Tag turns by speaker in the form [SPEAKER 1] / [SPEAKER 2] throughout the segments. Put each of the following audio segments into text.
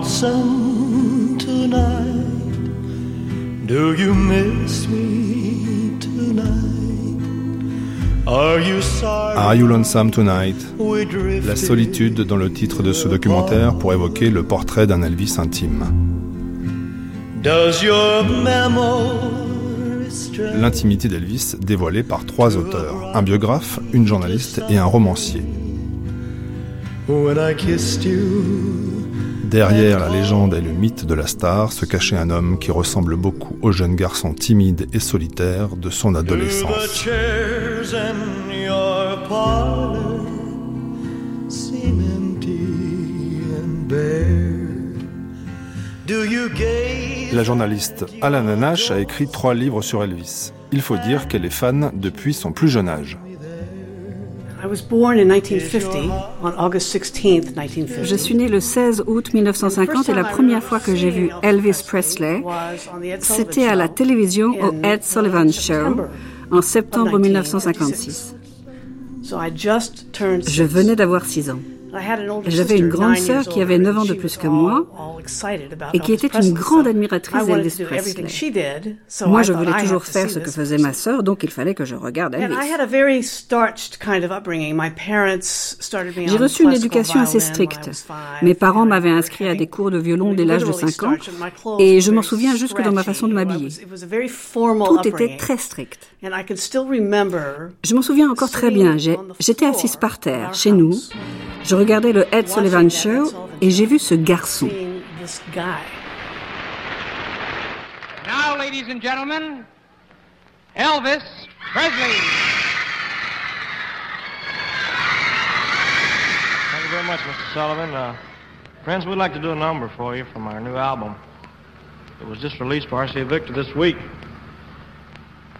[SPEAKER 1] lonesome tonight? Do you miss me tonight? Are you sorry?
[SPEAKER 2] Are You Lonesome Tonight? La solitude dans le titre de ce documentaire pour évoquer le portrait d'un Elvis intime.
[SPEAKER 1] Does your?
[SPEAKER 2] L'intimité d'Elvis dévoilée par trois auteurs, un biographe, une journaliste et un romancier.
[SPEAKER 1] When I kissed you,
[SPEAKER 2] Derrière la légende et le mythe de la star se cachait un homme qui ressemble beaucoup au jeune garçon timide et solitaire de son adolescence. La journaliste Alana Nash a écrit trois livres sur Elvis. Il faut dire qu'elle est fan depuis son plus jeune âge.
[SPEAKER 3] Je suis née le 16 août 1950 et la première fois que j'ai vu Elvis Presley, c'était à la télévision au Ed Sullivan Show en septembre 1956.
[SPEAKER 4] So I just turned
[SPEAKER 3] Je
[SPEAKER 4] six.
[SPEAKER 3] venais d'avoir 6 ans. J'avais une grande sœur qui avait
[SPEAKER 4] older,
[SPEAKER 3] 9 ans de plus que moi et qui était une grande admiratrice d'Elvis Presley. Moi, je voulais toujours faire ce que faisait ma sœur, donc il fallait que je regarde Elvis.
[SPEAKER 4] had a very starched kind of upbringing. My parents started me
[SPEAKER 3] J'ai reçu une éducation assez stricte. Mes parents m'avaient inscrit à des cours de violon dès l'âge de
[SPEAKER 4] literally
[SPEAKER 3] 5 ans et je m'en souviens jusque dans ma façon de m'habiller. Tout était très strict. Je m'en souviens encore très bien. J'étais assise par terre, chez nous. Je regardais le Ed Sullivan Show et j'ai vu ce garçon.
[SPEAKER 4] this guy.
[SPEAKER 5] Now, ladies and gentlemen, Elvis Presley.
[SPEAKER 6] Thank you very much, Mr. Sullivan. Uh, friends, we'd like to do a number for you from our new album. It was just released by RCA Victor this week.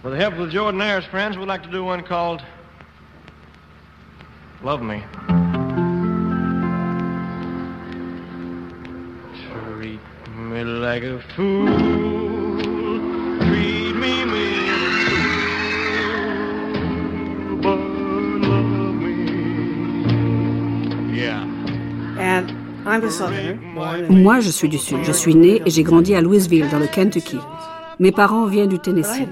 [SPEAKER 6] With the help of the Jordanaires, friends, we'd like to do one called Love Me. Me like a fool. Treat me mean. But love me. Yeah.
[SPEAKER 4] And I'm a Southerner, born in
[SPEAKER 3] Moi, je suis du Sud. Je suis née et j'ai grandi à Louisville, dans le Kentucky. Mes parents viennent du Tennessee.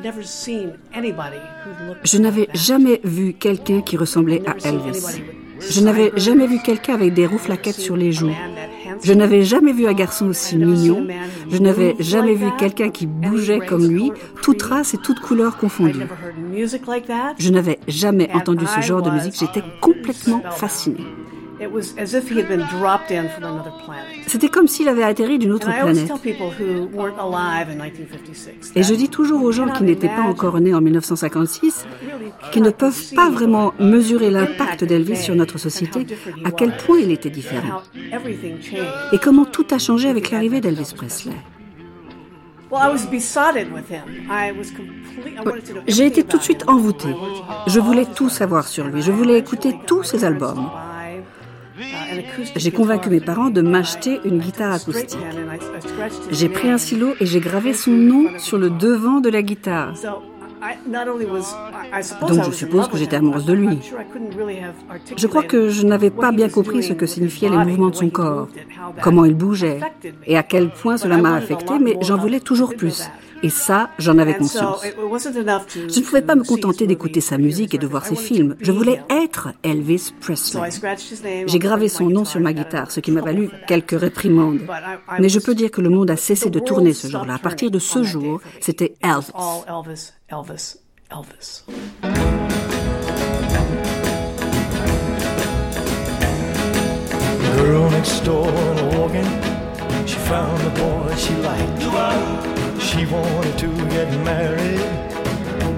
[SPEAKER 3] Je n'avais jamais vu quelqu'un qui ressemblait à Elvis. Je n'avais jamais vu quelqu'un avec des rouflaquettes sur les joues. Je n'avais jamais vu un garçon aussi mignon. Je n'avais jamais vu quelqu'un qui bougeait
[SPEAKER 4] race,
[SPEAKER 3] comme lui,
[SPEAKER 4] creed.
[SPEAKER 3] races et
[SPEAKER 4] music like that.
[SPEAKER 3] Je n'avais jamais entendu ce genre de musique. J'étais complètement fascinée.
[SPEAKER 4] It was as if he had been dropped in from another planet.
[SPEAKER 3] C'était comme s'il avait atterri d'une autre planète.
[SPEAKER 4] tell people who weren't alive in 1956.
[SPEAKER 3] Et je dis toujours aux gens qui n'étaient pas encore nés en 1956
[SPEAKER 4] really
[SPEAKER 3] qu'ils ne peuvent pas vraiment mesurer l'impact
[SPEAKER 4] impact
[SPEAKER 3] d'Elvis sur notre société, à quel point il était différent. Et comment tout a changé avec l'arrivée d'Elvis Presley.
[SPEAKER 4] Well, I was besotted with him. I was complete. I wanted to know
[SPEAKER 3] J'ai été tout de suite envoûtée. Je voulais tout savoir sur lui. Je voulais écouter tous ses albums. J'ai convaincu mes parents de m'acheter une guitare acoustique. J'ai pris un stylo et j'ai gravé son nom sur le devant de la guitare.
[SPEAKER 4] Donc je suppose que j'étais amoureuse de lui.
[SPEAKER 3] Je crois que je n'avais pas bien compris ce que signifiaient les mouvements de son corps, comment il bougeait et à quel point cela m'a affecté, mais j'en voulais toujours plus. Et ça, j'en avais conscience. Je ne pouvais pas me contenter d'écouter sa musique et de voir ses films. Je voulais être Elvis Presley. J'ai gravé son nom sur ma guitare, ce qui m'a valu quelques réprimandes. Mais je peux dire que le monde a cessé de tourner ce jour-là. À partir de ce jour, c'était Elvis.
[SPEAKER 4] Elvis, Elvis.
[SPEAKER 1] Girl next door walking, she found a boy she liked. She wanted to get married,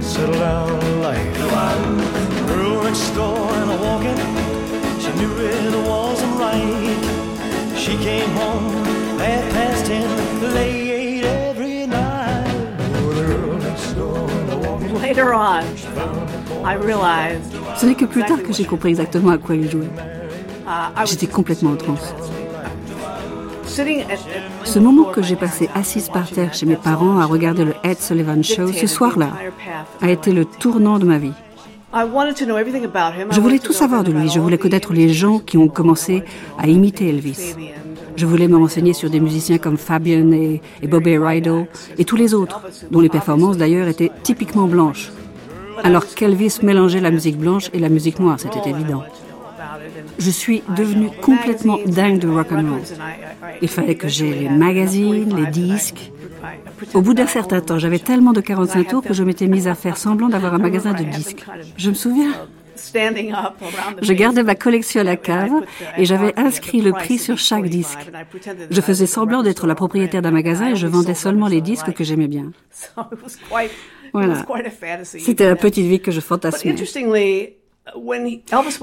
[SPEAKER 1] settle down life. Girl next door walking, she knew it wasn't right. She came home half past ten, late
[SPEAKER 3] Ce n'est que plus tard que j'ai compris exactement à quoi il jouait.
[SPEAKER 4] uh,
[SPEAKER 3] J'étais complètement en transe. Ce moment que j'ai passé assise par terre chez mes parents à regarder le Ed Sullivan Show ce soir-là a été le tournant de ma vie. Je voulais tout savoir de lui. Je voulais connaître les gens qui ont commencé à imiter Elvis. Je voulais me renseigner sur des musiciens comme Fabian et, Bobby Rydell et tous les autres, dont les performances d'ailleurs étaient typiquement blanches. Alors qu'Elvis mélangeait la musique blanche et la musique noire, c'était évident. Je suis devenue complètement dingue de rock and roll. Il fallait que j'ai les magazines, les disques. Au bout d'un certain temps, j'avais tellement de 45 tours que je m'étais mise à faire semblant d'avoir un magasin de disques. Je me souviens. Je gardais ma collection à la cave et j'avais inscrit le prix sur chaque disque. Je faisais semblant d'être la propriétaire d'un magasin et je vendais seulement les disques que j'aimais bien. Voilà. C'était la petite vie que je fantasmais.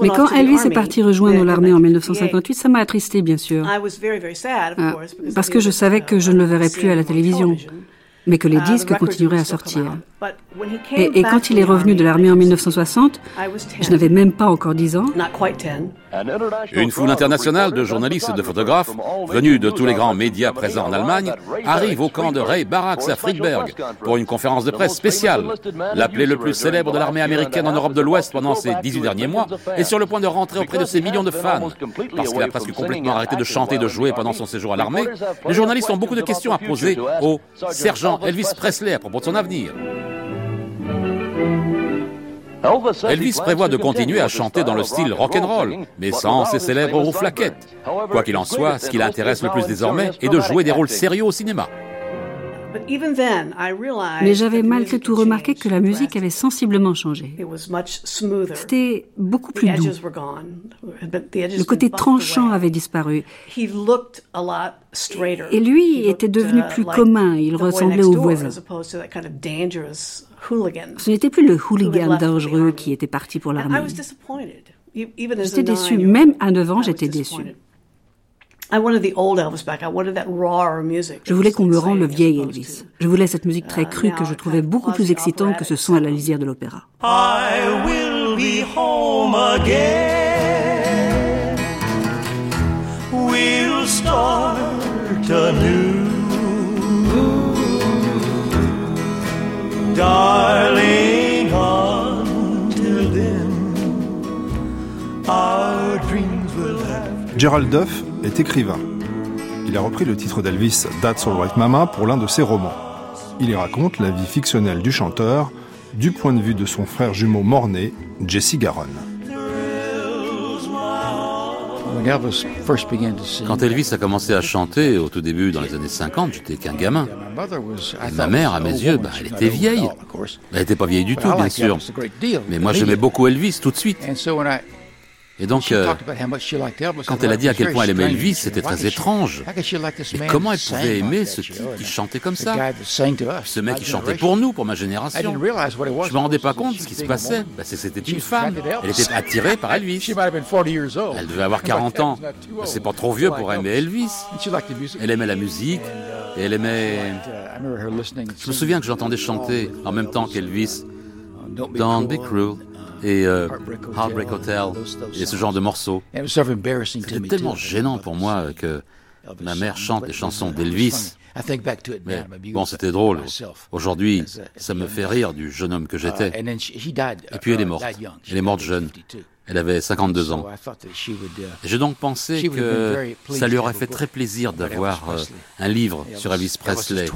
[SPEAKER 3] Mais quand Elvis est parti rejoindre l'armée en 1958, ça m'a attristé, bien sûr. Ah, parce que je savais que je ne le verrais plus à la télévision mais que les uh, disques continueraient à sortir. Et, quand il est revenu de l'armée en 1960, je n'avais même pas encore 10 ans.
[SPEAKER 7] Une foule internationale de journalistes et de photographes, venus de tous les grands médias présents en Allemagne, arrive au camp de Ray Barracks à Friedberg pour une conférence de presse spéciale. L'appelé le plus célèbre de l'armée américaine en Europe de l'Ouest pendant ces 18 derniers mois est sur le point de rentrer auprès de ses millions de fans. Parce qu'il a presque complètement arrêté de chanter et de jouer pendant son séjour à l'armée, les journalistes ont beaucoup de questions à poser au sergent Elvis Presley à propos de son avenir. Elvis prévoit de continuer à chanter dans le style rock'n'roll, mais sans ses célèbres rouflaquettes. Quoi qu'il en soit, ce qui l'intéresse le plus désormais est de jouer des rôles sérieux au cinéma.
[SPEAKER 3] Mais j'avais malgré tout remarqué que la musique avait sensiblement changé. C'était beaucoup plus doux. Le côté tranchant avait disparu. Et lui était devenu plus commun, il ressemblait au voisin. Ce n'était plus le hooligan dangereux qui était parti pour l'armée. J'étais déçu, même à 9 ans, j'étais déçu. Je voulais qu'on me rende le vieil Elvis. Je voulais cette musique très uh, crue que je trouvais beaucoup plus excitante que ce son à la lisière de l'opéra. I will be home again. We'll start anew. Gerald Duff est écrivain. Il a repris le titre d'Elvis That's All Right Mama pour l'un de ses romans. Il y raconte la vie fictionnelle du chanteur du point de vue de son frère jumeau mort-né, Jesse Garon.
[SPEAKER 7] Quand Elvis a commencé à chanter au tout début dans les années 50, j'étais qu'un gamin. ma mère, à mes yeux, bah, elle était vieille. Elle n'était pas vieille du tout, bien sûr. Mais moi, j'aimais beaucoup Elvis tout de suite. Et donc, euh, quand elle a dit à quel point elle aimait Elvis, c'était très étrange. Mais comment elle pouvait aimer ce type qui chantait comme ça? Ce mec qui chantait pour nous, pour ma génération. Je me rendais pas compte de ce qui se passait. Bah, c'était une femme. Elle était attirée par Elvis. Elle devait avoir 40 ans. C'est pas trop vieux pour aimer Elvis. Elle aimait la musique. Et elle aimait... Je me souviens que j'entendais chanter en même temps qu'Elvis. Don't be cruel et euh, Heartbreak Hotel et ce genre de morceaux. C'était tellement gênant pour moi que ma mère chante les chansons d'Elvis. Mais bon, c'était drôle. Aujourd'hui, ça me fait rire du jeune homme que uh, j'étais. Et puis elle est morte. Elle est morte jeune. Elle avait 52 ans. Uh, j'ai donc pensé que ça lui aurait fait très plaisir d'avoir euh, un livre sur Elvis Presley,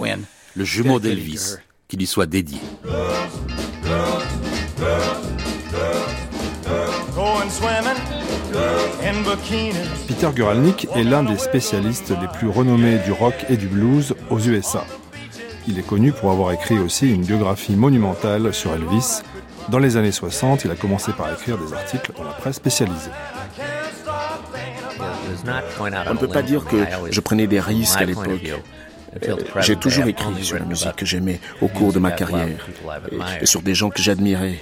[SPEAKER 7] le jumeau d'Elvis, qui lui soit dédié.
[SPEAKER 2] Peter Guralnick est l'un des spécialistes les plus renommés du rock et du blues aux USA. Il est connu pour avoir écrit aussi une biographie monumentale sur Elvis. Dans les années 60, il a commencé par écrire des articles dans la presse spécialisée.
[SPEAKER 8] On ne peut pas dire que je prenais des risques à l'époque. J'ai toujours écrit sur la musique que j'aimais au cours de ma carrière et sur des gens que j'admirais.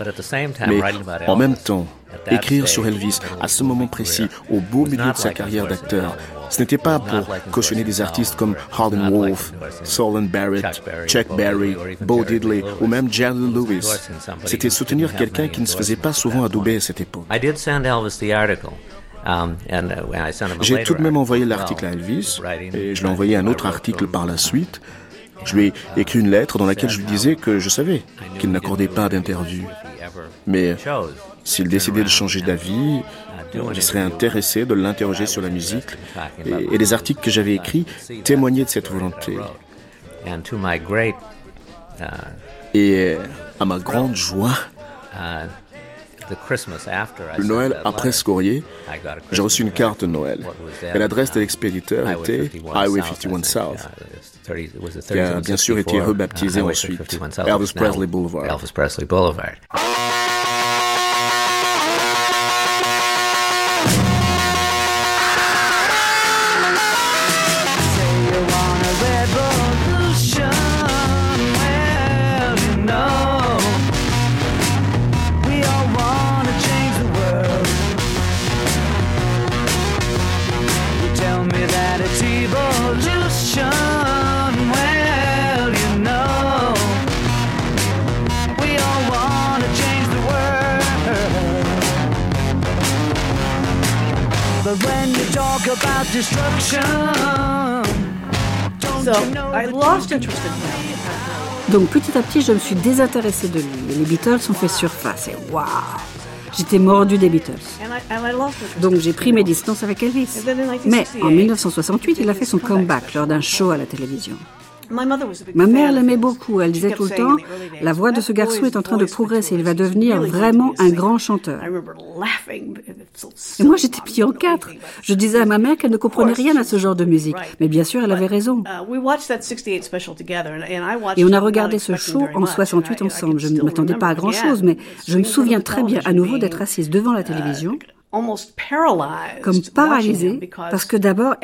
[SPEAKER 8] Mais en même temps, écrire sur Elvis à ce moment précis, au beau milieu de sa carrière d'acteur, ce n'était pas pour cautionner des artistes comme Howlin' Wolf, Solon Barrett, Chuck Berry, Bo Diddley ou même Jerry Lewis. C'était soutenir quelqu'un qui ne se faisait pas souvent adouber à cette époque. Um, uh, J'ai tout de même envoyé l'article à Elvis et je lui ai envoyé un autre article par la suite. Je lui ai écrit une lettre dans laquelle je lui disais que je savais qu'il n'accordait pas d'interview. Mais s'il décidait de changer d'avis, je serais intéressé de l'interroger sur la musique et, les articles que j'avais écrits témoignaient de cette volonté. Et à ma grande joie, le Noël après ce courrier, j'ai reçu une carte de Noël. Et l'adresse de l'expéditeur était Highway 51 South, qui a bien sûr été rebaptisé ensuite Elvis Presley Boulevard.
[SPEAKER 3] Donc petit à petit, je me suis désintéressée de lui. Et les Beatles ont fait surface. Et waouh J'étais mordu des Beatles. Donc j'ai pris mes distances avec Elvis. Mais en 1968, il a fait son comeback lors d'un show à la télévision. Ma mère l'aimait beaucoup. Elle disait tout le temps, la voix de ce garçon est en train de progresser. Il va devenir vraiment un grand chanteur. Et moi, j'étais pliée en quatre. Je disais à ma mère qu'elle ne comprenait rien à ce genre de musique. Mais bien sûr, elle avait raison. Et on a regardé ce show en 68 ensemble. Je ne m'attendais pas à grand chose, mais je me souviens très bien à nouveau d'être assise devant la uh, télévision comme paralysée, parce que d'abord,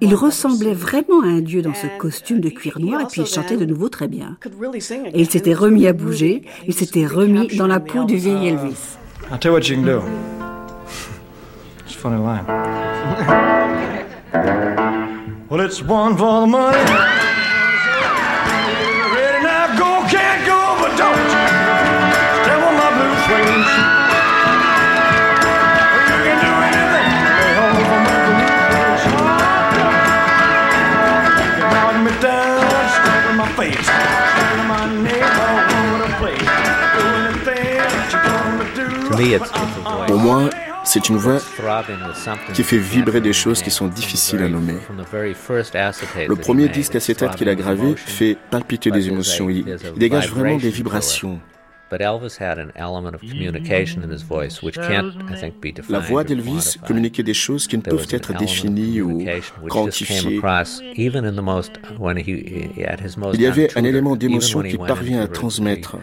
[SPEAKER 3] il ressemblait vraiment à un dieu dans ce costume de cuir noir et puis il chantait de nouveau très bien. Et il s'était remis à bouger, il s'était remis dans la peau du vieil Elvis.
[SPEAKER 1] I'll tell you what you can do. It's a funny line. well, it's one for the money. Ready now, go, can't go, but don't.
[SPEAKER 8] Pour moi, c'est une voix qui fait vibrer des choses qui sont difficiles à nommer. Le premier disque acétate qu'il a gravé fait palpiter des émotions. Il, dégage vraiment des vibrations. La voix d'Elvis communiquait des choses qui ne peuvent être définies ou quantifiées. Il y avait un élément d'émotion qui parvient à transmettre.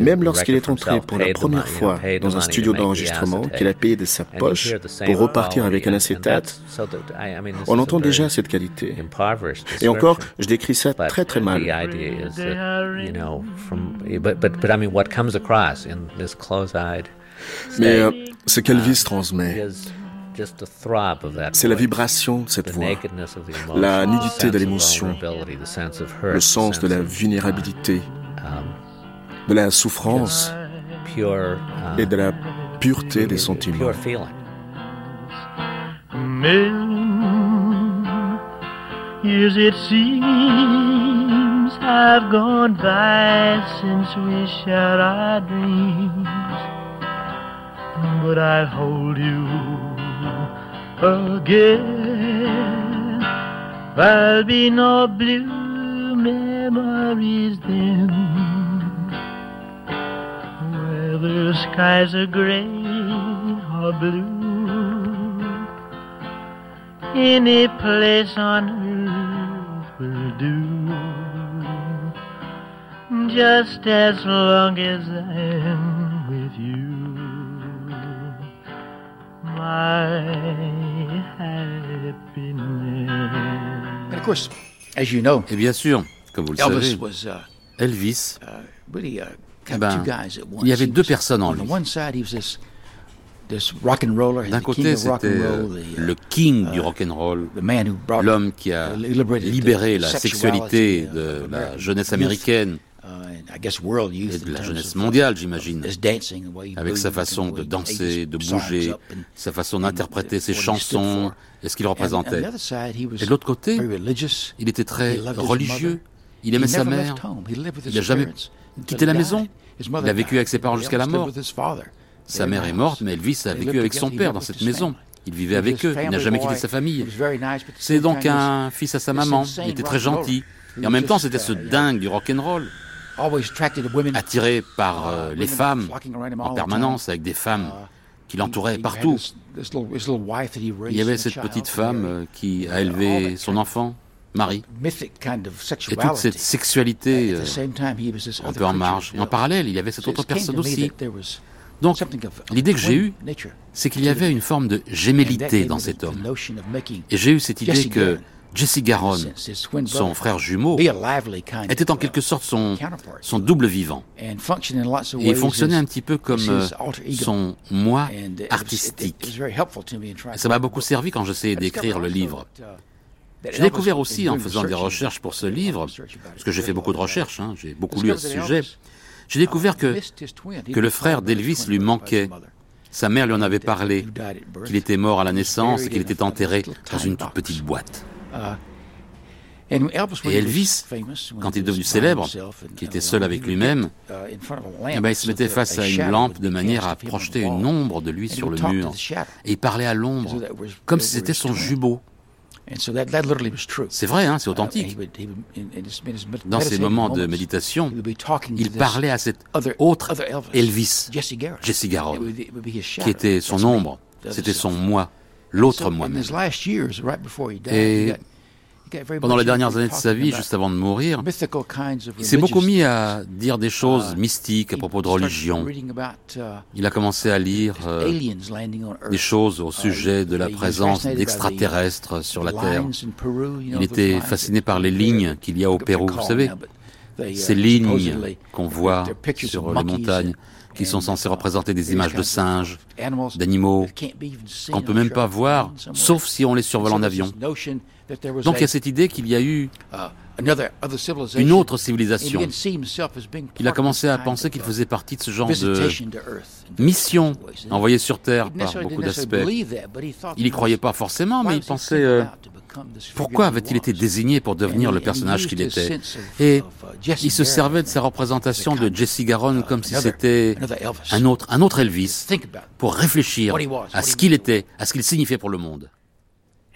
[SPEAKER 8] Même lorsqu'il est entré pour la première fois dans un studio d'enregistrement qu'il a payé de sa poche pour repartir avec un acétate, on entend déjà cette qualité. Et encore, je décris ça très très mal. Mais euh, ce qu'Elvis transmet, c'est la vibration de cette voix, la nudité de l'émotion, le sens de la vulnérabilité, de la souffrance. Et de la pureté des sentiments. Years it seems have gone by since we shared our dreams, but I hold you again. There'll be no blue memories then. Whether skies are gray or blue, any place on earth will do. Just as long as I'm My
[SPEAKER 7] et bien sûr, comme vous le savez, uh, Elvis, uh, uh, ben, il y avait deux personnes en lui. D'un côté, c'était le king du rock and roll, l'homme qui a libéré la sexualité de la jeunesse américaine et de la jeunesse mondiale, j'imagine, avec sa façon de danser, de bouger, sa façon d'interpréter ses chansons et ce qu'il représentait. Et de l'autre côté, il était très religieux, il aimait sa mère, il n'a jamais quitté la maison, il a vécu avec ses parents jusqu'à la mort. Sa mère est morte, mais Elvis a vécu avec son père dans cette maison. Il vivait avec eux, il n'a jamais quitté sa famille. C'est donc un fils à sa maman, il était très gentil. Et en même temps, c'était ce dingue du rock'n'roll, attiré par euh, les femmes en permanence, avec des femmes qui l'entouraient partout. Il y avait cette petite femme euh, qui a élevé son enfant, Marie. Et toute cette sexualité euh, un peu en marge. Et en parallèle, il y avait cette autre personne aussi. Donc, l'idée que j'ai eue, c'est qu'il y avait une forme de gémellité dans cet homme. Et j'ai eu cette idée que Jesse Garon, son frère jumeau, était en quelque sorte son, son double vivant. Et il fonctionnait un petit peu comme euh, son moi artistique. Et ça m'a beaucoup servi quand j'essayais d'écrire le livre. J'ai découvert aussi, en faisant des recherches pour ce livre, parce que j'ai fait beaucoup de recherches, hein, j'ai beaucoup lu à ce sujet, j'ai découvert que, que le frère d'Elvis lui manquait. Sa mère lui en avait parlé, qu'il était mort à la naissance et qu'il était enterré dans une toute petite boîte. Et Elvis, quand il est devenu célèbre, qui était seul avec lui-même, eh ben, il se mettait face à une lampe de manière à projeter une ombre de lui sur le mur. Et il parlait à l'ombre, comme si c'était son jumeau. C'est vrai, hein, c'est authentique. Dans ces moments de méditation, il parlait à cet autre Elvis, Jesse Garon, qui était son ombre, c'était son moi, l'autre moi-même. Et pendant les dernières années de sa vie, juste avant de mourir, il s'est beaucoup mis à dire des choses uh, mystiques à propos de religion. Uh, il a commencé à lire euh, des choses au uh, sujet de la présence d'extraterrestres sur la Terre. Il était fasciné par les lignes qu'il y a au Pérou, vous savez, ces lignes qu'on voit sur les montagnes qui sont censées représenter des images de singes, d'animaux, qu'on ne peut même pas voir, sauf si on les survole en avion. Donc il y a cette idée qu'il y a eu uh, une autre civilisation. Il a commencé à penser qu'il faisait partie de ce genre de mission envoyée sur Terre par beaucoup d'aspects. Il n'y croyait pas forcément, mais il pensait euh, pourquoi avait-il été désigné pour devenir le personnage qu'il était Et il se servait de sa représentation de Jesse Garon comme si c'était un autre, un autre Elvis pour réfléchir à ce qu'il était, à ce qu'il signifiait pour le monde.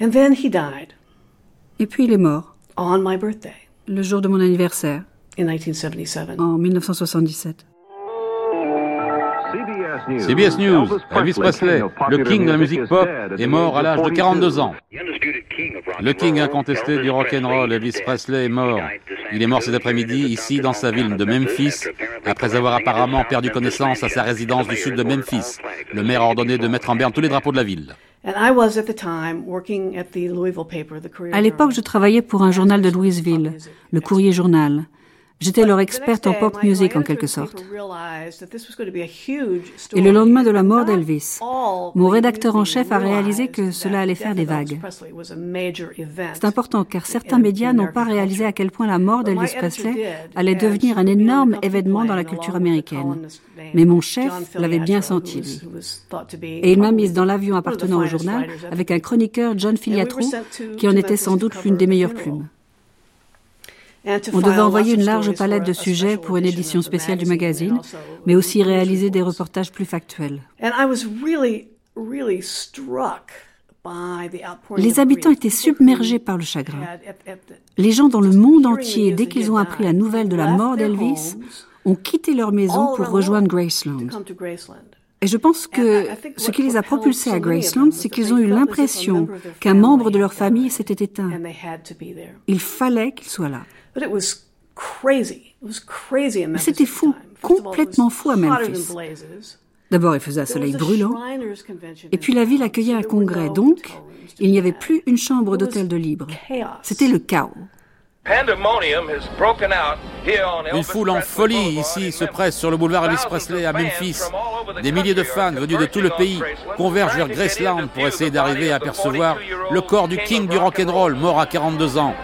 [SPEAKER 3] Et puis il est mort. Le jour de mon anniversaire. En 1977.
[SPEAKER 7] CBS News, Elvis Presley, le king de la musique pop, est mort à l'âge de 42 ans. Le king incontesté du rock'n'roll, Elvis Presley, est mort. Il est mort cet après-midi ici dans sa ville de Memphis, après avoir apparemment perdu connaissance à sa résidence du sud de Memphis. Le maire a ordonné de mettre en berne tous les drapeaux de la ville. À
[SPEAKER 3] l'époque, je travaillais pour un journal de Louisville, le Courrier Journal. J'étais leur experte en pop music en quelque sorte. Et le lendemain de la mort d'Elvis, mon rédacteur en chef a réalisé que cela allait faire des vagues. C'est important car certains médias n'ont pas réalisé à quel point la mort d'Elvis Presley allait devenir un énorme événement dans la culture américaine. Mais mon chef l'avait bien senti, Et il m'a mise dans l'avion appartenant au journal avec un chroniqueur, John Filiatro, qui en était sans doute l'une des meilleures plumes. On devait envoyer une large palette de sujets pour une édition spéciale du magazine, mais aussi réaliser des reportages plus factuels. Les habitants étaient submergés par le chagrin. Les gens dans le monde entier, dès qu'ils ont appris la nouvelle de la mort d'Elvis, ont quitté leur maison pour rejoindre Graceland. Et je pense que ce qui les a propulsés à Graceland, c'est qu'ils ont eu l'impression qu'un membre de leur famille s'était éteint. Il fallait qu'ils soient là. C'était fou, complètement fou à Memphis. D'abord, il faisait un soleil brûlant, et puis la ville accueillait un congrès, donc il n'y avait plus une chambre d'hôtel de libre. C'était le chaos.
[SPEAKER 7] Une foule en folie ici se presse sur le boulevard Elvis Presley à Memphis. Des milliers de fans venus de tout le pays convergent vers Graceland pour essayer d'arriver à apercevoir le corps du king du rock'n'roll mort à 42 ans.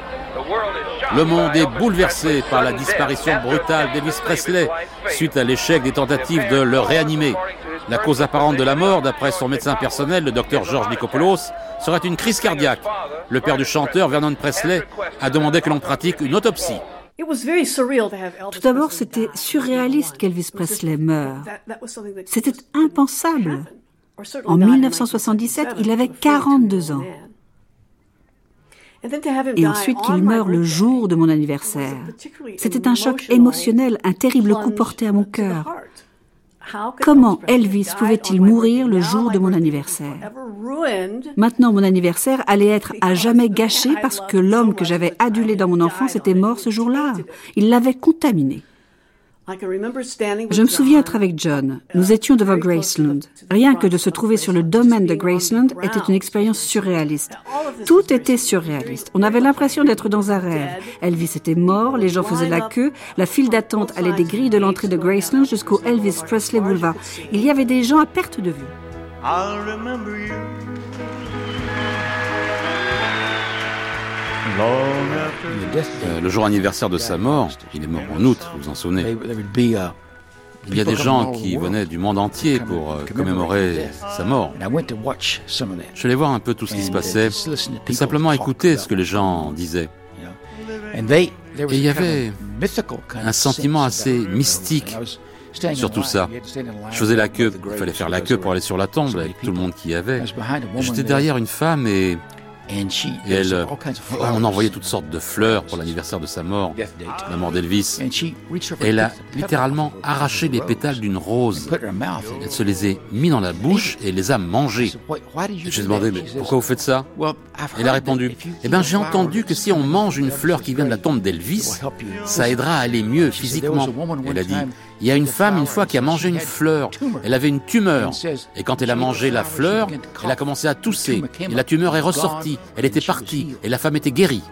[SPEAKER 7] Le monde est bouleversé par la disparition brutale d'Elvis Presley suite à l'échec des tentatives de le réanimer. La cause apparente de la mort, d'après son médecin personnel, le docteur George Nikopoulos, serait une crise cardiaque. Le père du chanteur, Vernon Presley, a demandé que l'on pratique une autopsie.
[SPEAKER 3] Tout d'abord, c'était surréaliste qu'Elvis Presley meure. C'était impensable. En 1977, il avait 42 ans. Et ensuite qu'il meure le jour de mon anniversaire. C'était un choc émotionnel, un terrible coup porté à mon cœur. Comment Elvis pouvait-il mourir le jour de mon anniversaire? Maintenant, mon anniversaire allait être à jamais gâché parce que l'homme que j'avais adulé dans mon enfance était mort ce jour-là. Il l'avait contaminé. Je me souviens être avec John. Nous étions devant Graceland. Rien que de se trouver sur le domaine de Graceland était une expérience surréaliste. Tout était surréaliste. On avait l'impression d'être dans un rêve. Elvis était mort, les gens faisaient la queue, la file d'attente allait des grilles de l'entrée de Graceland jusqu'au Elvis Presley Boulevard. Il y avait des gens à perte de vue.
[SPEAKER 7] Euh, le jour anniversaire de sa mort, il est mort en août, vous en souvenez. Il y a des gens qui venaient du monde entier pour euh, commémorer sa mort. Je suis voir un peu tout ce qui se passait et simplement écouter ce que les gens disaient. Et il y avait un sentiment assez mystique sur tout ça. Je faisais la queue, il fallait faire la queue pour aller sur la tombe avec tout le monde qui y avait. J'étais derrière une femme et et elle, euh, on envoyait toutes sortes de fleurs pour l'anniversaire de sa mort, la mort d'Elvis. Elle a littéralement arraché les pétales d'une rose. Elle se les a mis dans la bouche et les a mangés. J'ai demandé, mais pourquoi vous faites ça? Elle a répondu, eh bien j'ai entendu que si on mange une fleur qui vient de la tombe d'Elvis, ça aidera à aller mieux physiquement. Elle a dit, il y a une femme une fois qui a mangé une fleur. Elle avait une tumeur. Et quand elle a mangé la fleur, elle a commencé à tousser. Et la tumeur est ressortie. Elle était partie. Et la femme était guérie.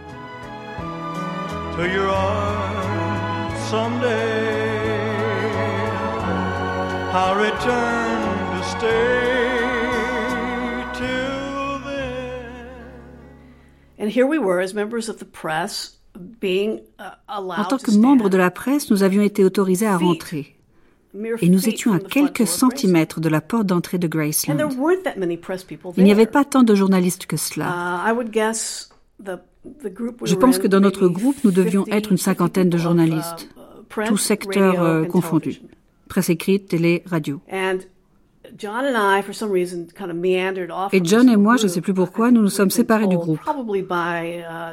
[SPEAKER 4] And here we were as members of the press
[SPEAKER 3] en tant que membres de la presse, nous avions été autorisés à rentrer. Et nous étions à quelques centimètres de la porte d'entrée de Graceland. Il n'y avait pas tant de journalistes que cela. Uh, Je pense que dans notre groupe, nous devions être une cinquantaine de journalistes, uh, tous secteurs euh, confondus, presse écrite, télé, radio. Et John et moi, je ne sais plus pourquoi, nous nous sommes séparés du groupe. Uh,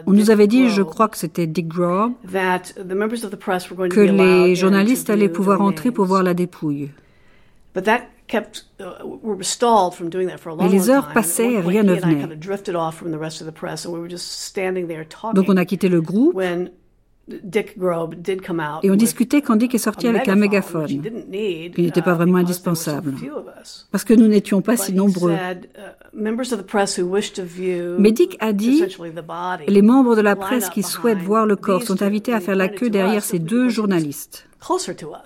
[SPEAKER 3] On nous avait dit, je crois que c'était Dick Grob, que les journalistes allaient pouvoir entrer pour voir la dépouille. Mais les heures passaient et rien ne venait. Donc on a quitté le groupe et on discutait quand Dick est sorti avec un mégaphone, qui n'était pas vraiment uh, indispensable, parce que nous n'étions pas si nombreux. Uh, Mais Dick a dit, les membres de la presse qui souhaitent voir le corps sont invités à faire la queue derrière ces deux journalistes,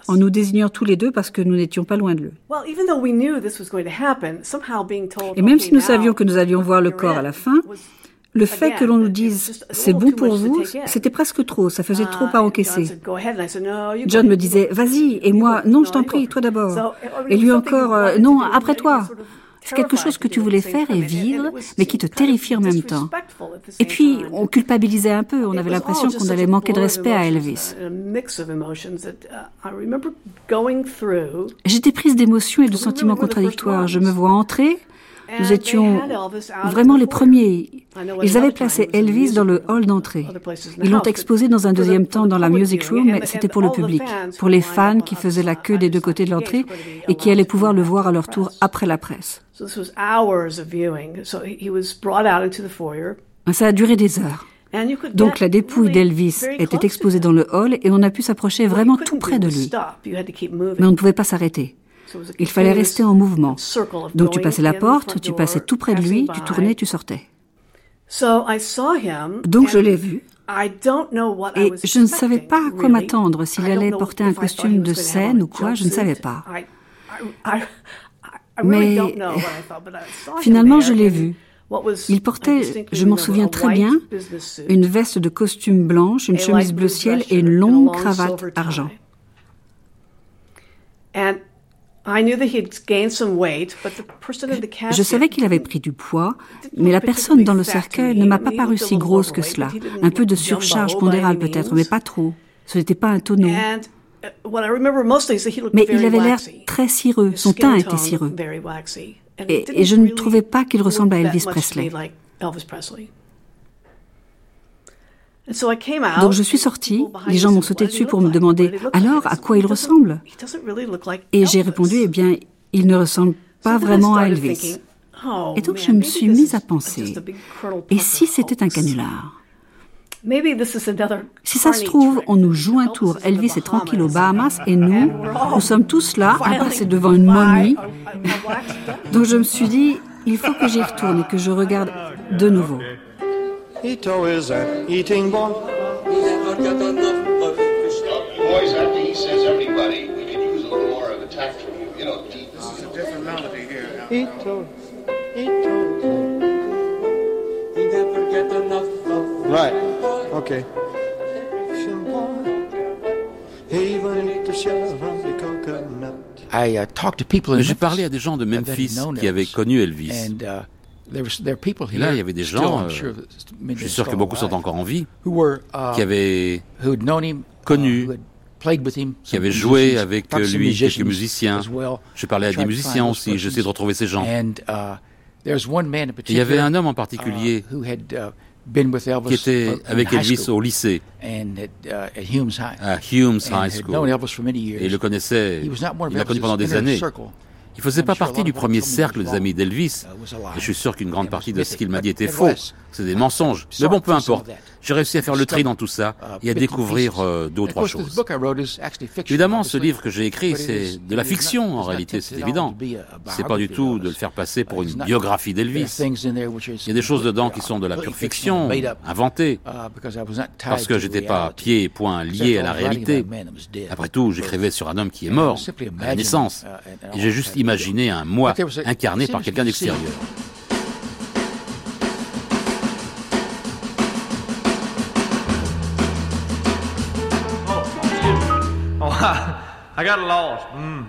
[SPEAKER 3] en nous désignant tous les deux parce que nous n'étions pas loin de eux. Et même si nous savions que nous allions voir le corps à la fin, le fait que l'on nous dise c'est bon pour vous, c'était presque trop, ça faisait trop à encaisser. John me disait vas-y, et moi non, je t'en prie, toi d'abord. Et lui encore euh, non, après toi. C'est quelque chose que tu voulais faire et vivre, mais qui te terrifie en même temps. Et puis, on culpabilisait un peu, on avait l'impression qu'on allait manquer de respect à Elvis. J'étais prise d'émotions et de sentiments contradictoires. Je me vois entrer, nous étions vraiment les premiers. Ils avaient placé Elvis dans le hall d'entrée. Ils l'ont exposé dans un deuxième temps dans la music room, mais c'était pour le public, pour les fans qui faisaient la queue des deux côtés de l'entrée et qui allaient pouvoir le voir à leur tour après la presse. Ça a duré des heures. Donc la dépouille d'Elvis était exposée dans le hall et on a pu s'approcher vraiment tout près de lui. Mais on ne pouvait pas s'arrêter. Il fallait rester en mouvement. Donc tu passais la porte, tu passais tout près de lui, tu tournais, tu sortais. Donc je l'ai vu. Et je ne savais pas à quoi m'attendre, s'il allait porter un costume de scène ou quoi, je ne savais pas. Mais finalement, je l'ai vu. Il portait, je m'en souviens très bien, une veste de costume blanche, une chemise bleu ciel et une longue cravate argent. Je savais qu'il avait pris du poids, mais la personne dans le cercueil ne m'a pas paru si grosse que cela. Un peu de surcharge pondérale peut-être, mais pas trop. Ce n'était pas un tonneau. Uh, mais il avait l'air très cireux, son teint était cireux. Et, et je ne trouvais pas qu'il ressemble à Elvis Presley. Donc je suis sortie, les gens m'ont sauté dessus pour me demander alors à quoi il ressemble. Et j'ai répondu eh bien, il ne ressemble pas vraiment à Elvis. Oh, et donc je me suis mise à penser, et si c'était un canular? Si ça se trouve, on nous joue un tour. Elvis est tranquille aux Bahamas. Et nous, nous sommes tous là à passer devant une momie. Donc je me suis dit, il faut que j'y retourne et que je regarde de nouveau. Ito is an eating boy. He never get enough breakfast. Boys, after he says everybody, we could use a little more of a tact from you. You know, deep. This is a different melody here. Ito, Ito. He never get enough of Right. Okay.
[SPEAKER 7] J'ai parlé à des gens de Memphis qui avaient connu Elvis. Uh, et là, il y avait des gens, euh, je suis sûr que beaucoup sont encore en vie, uh, qui avaient connu, qui avaient joué avec lui, quelques musiciens. Je parlais à des musiciens aussi, j'essaie de retrouver ces gens. Uh, il y avait un homme en particulier uh, qui était avec Elvis au lycée, à Humes High School, et il le connaissait, il l'a connu pendant des années. Il faisait pas partie du premier cercle des amis d'Elvis. Et je suis sûr qu'une grande partie de ce qu'il m'a dit était faux. C'est des mensonges. Mais bon, peu importe. J'ai réussi à faire le tri dans tout ça et à découvrir euh, deux ou trois choses. Évidemment, ce livre que j'ai écrit, c'est de la fiction en réalité, c'est évident. C'est pas du tout de le faire passer pour une biographie d'Elvis. Il y a des choses dedans qui sont de la pure fiction, inventées, parce que j'étais pas pieds et poings liés à la réalité. Après tout, j'écrivais sur un homme qui est mort à la naissance, et j'ai juste imaginé un moi incarné par quelqu'un d'extérieur. Lost. Mm.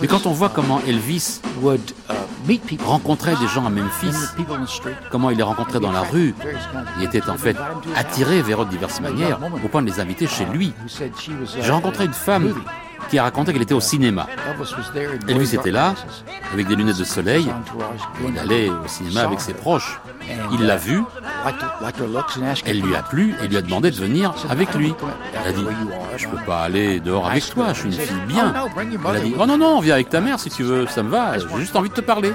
[SPEAKER 7] Mais quand on voit comment Elvis uh, rencontrait des gens à Memphis, comment il les rencontrait dans la rue, il était en fait attiré vers eux de diverses manières, au point de les inviter chez lui. J'ai rencontré une femme qui a raconté qu'elle était au cinéma. Elvis était là, avec des lunettes de soleil. Il allait au cinéma avec ses proches. Il l'a vue. Elle lui a plu et lui a demandé de venir avec lui. Elle a dit Je peux pas aller dehors avec toi, je suis une fille bien. Elle a dit Oh non, non, viens avec ta mère si tu veux, ça me va, j'ai juste envie de te parler.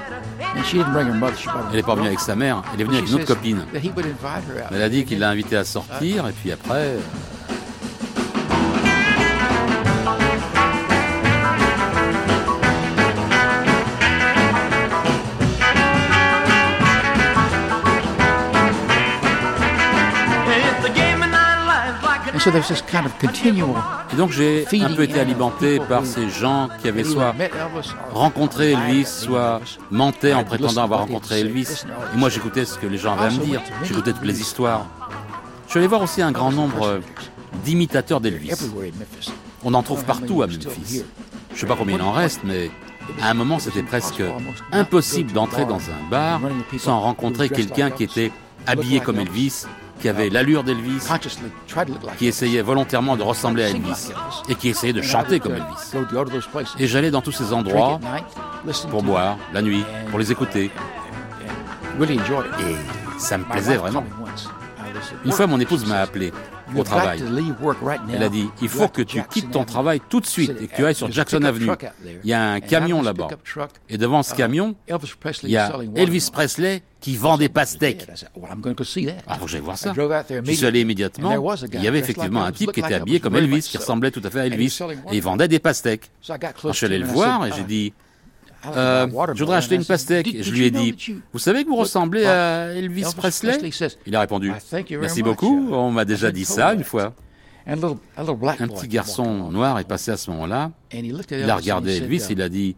[SPEAKER 7] Elle n'est pas venue avec sa mère, elle est venue avec une autre copine. Elle a dit qu'il l'a invité à sortir et puis après. Et donc j'ai un peu été alimenté par ces gens qui avaient soit rencontré Elvis, soit mentaient en prétendant avoir rencontré Elvis. Et moi j'écoutais ce que les gens avaient à me dire, j'écoutais toutes les histoires. Je suis allé voir aussi un grand nombre d'imitateurs d'Elvis. On en trouve partout à Memphis. Je ne sais pas combien il en reste, mais à un moment c'était presque impossible d'entrer dans un bar sans rencontrer quelqu'un qui était habillé comme Elvis qui avait l'allure d'Elvis, qui essayait volontairement de ressembler à Elvis et qui essayait de chanter comme Elvis. Et j'allais dans tous ces endroits pour boire la nuit, pour les écouter. Et ça me plaisait vraiment. Une fois, mon épouse m'a appelé au travail. Elle a dit, il faut que tu quittes ton travail tout de suite et que tu ailles sur Jackson Avenue. Il y a un camion là-bas. Et devant ce camion, il y a Elvis Presley qui vend des pastèques. Faut que j'aille voir ça. Je suis allé immédiatement. Il y avait effectivement un type qui était habillé comme Elvis, qui ressemblait tout à fait à Elvis, et il vendait des pastèques. je suis allé le voir et j'ai dit, euh, je voudrais acheter une pastèque. Je lui ai dit, vous savez que vous ressemblez à Elvis Presley? Il a répondu, merci beaucoup, on m'a déjà dit ça une fois. Un petit garçon noir est passé à ce moment-là. Il a regardé Elvis et il a dit,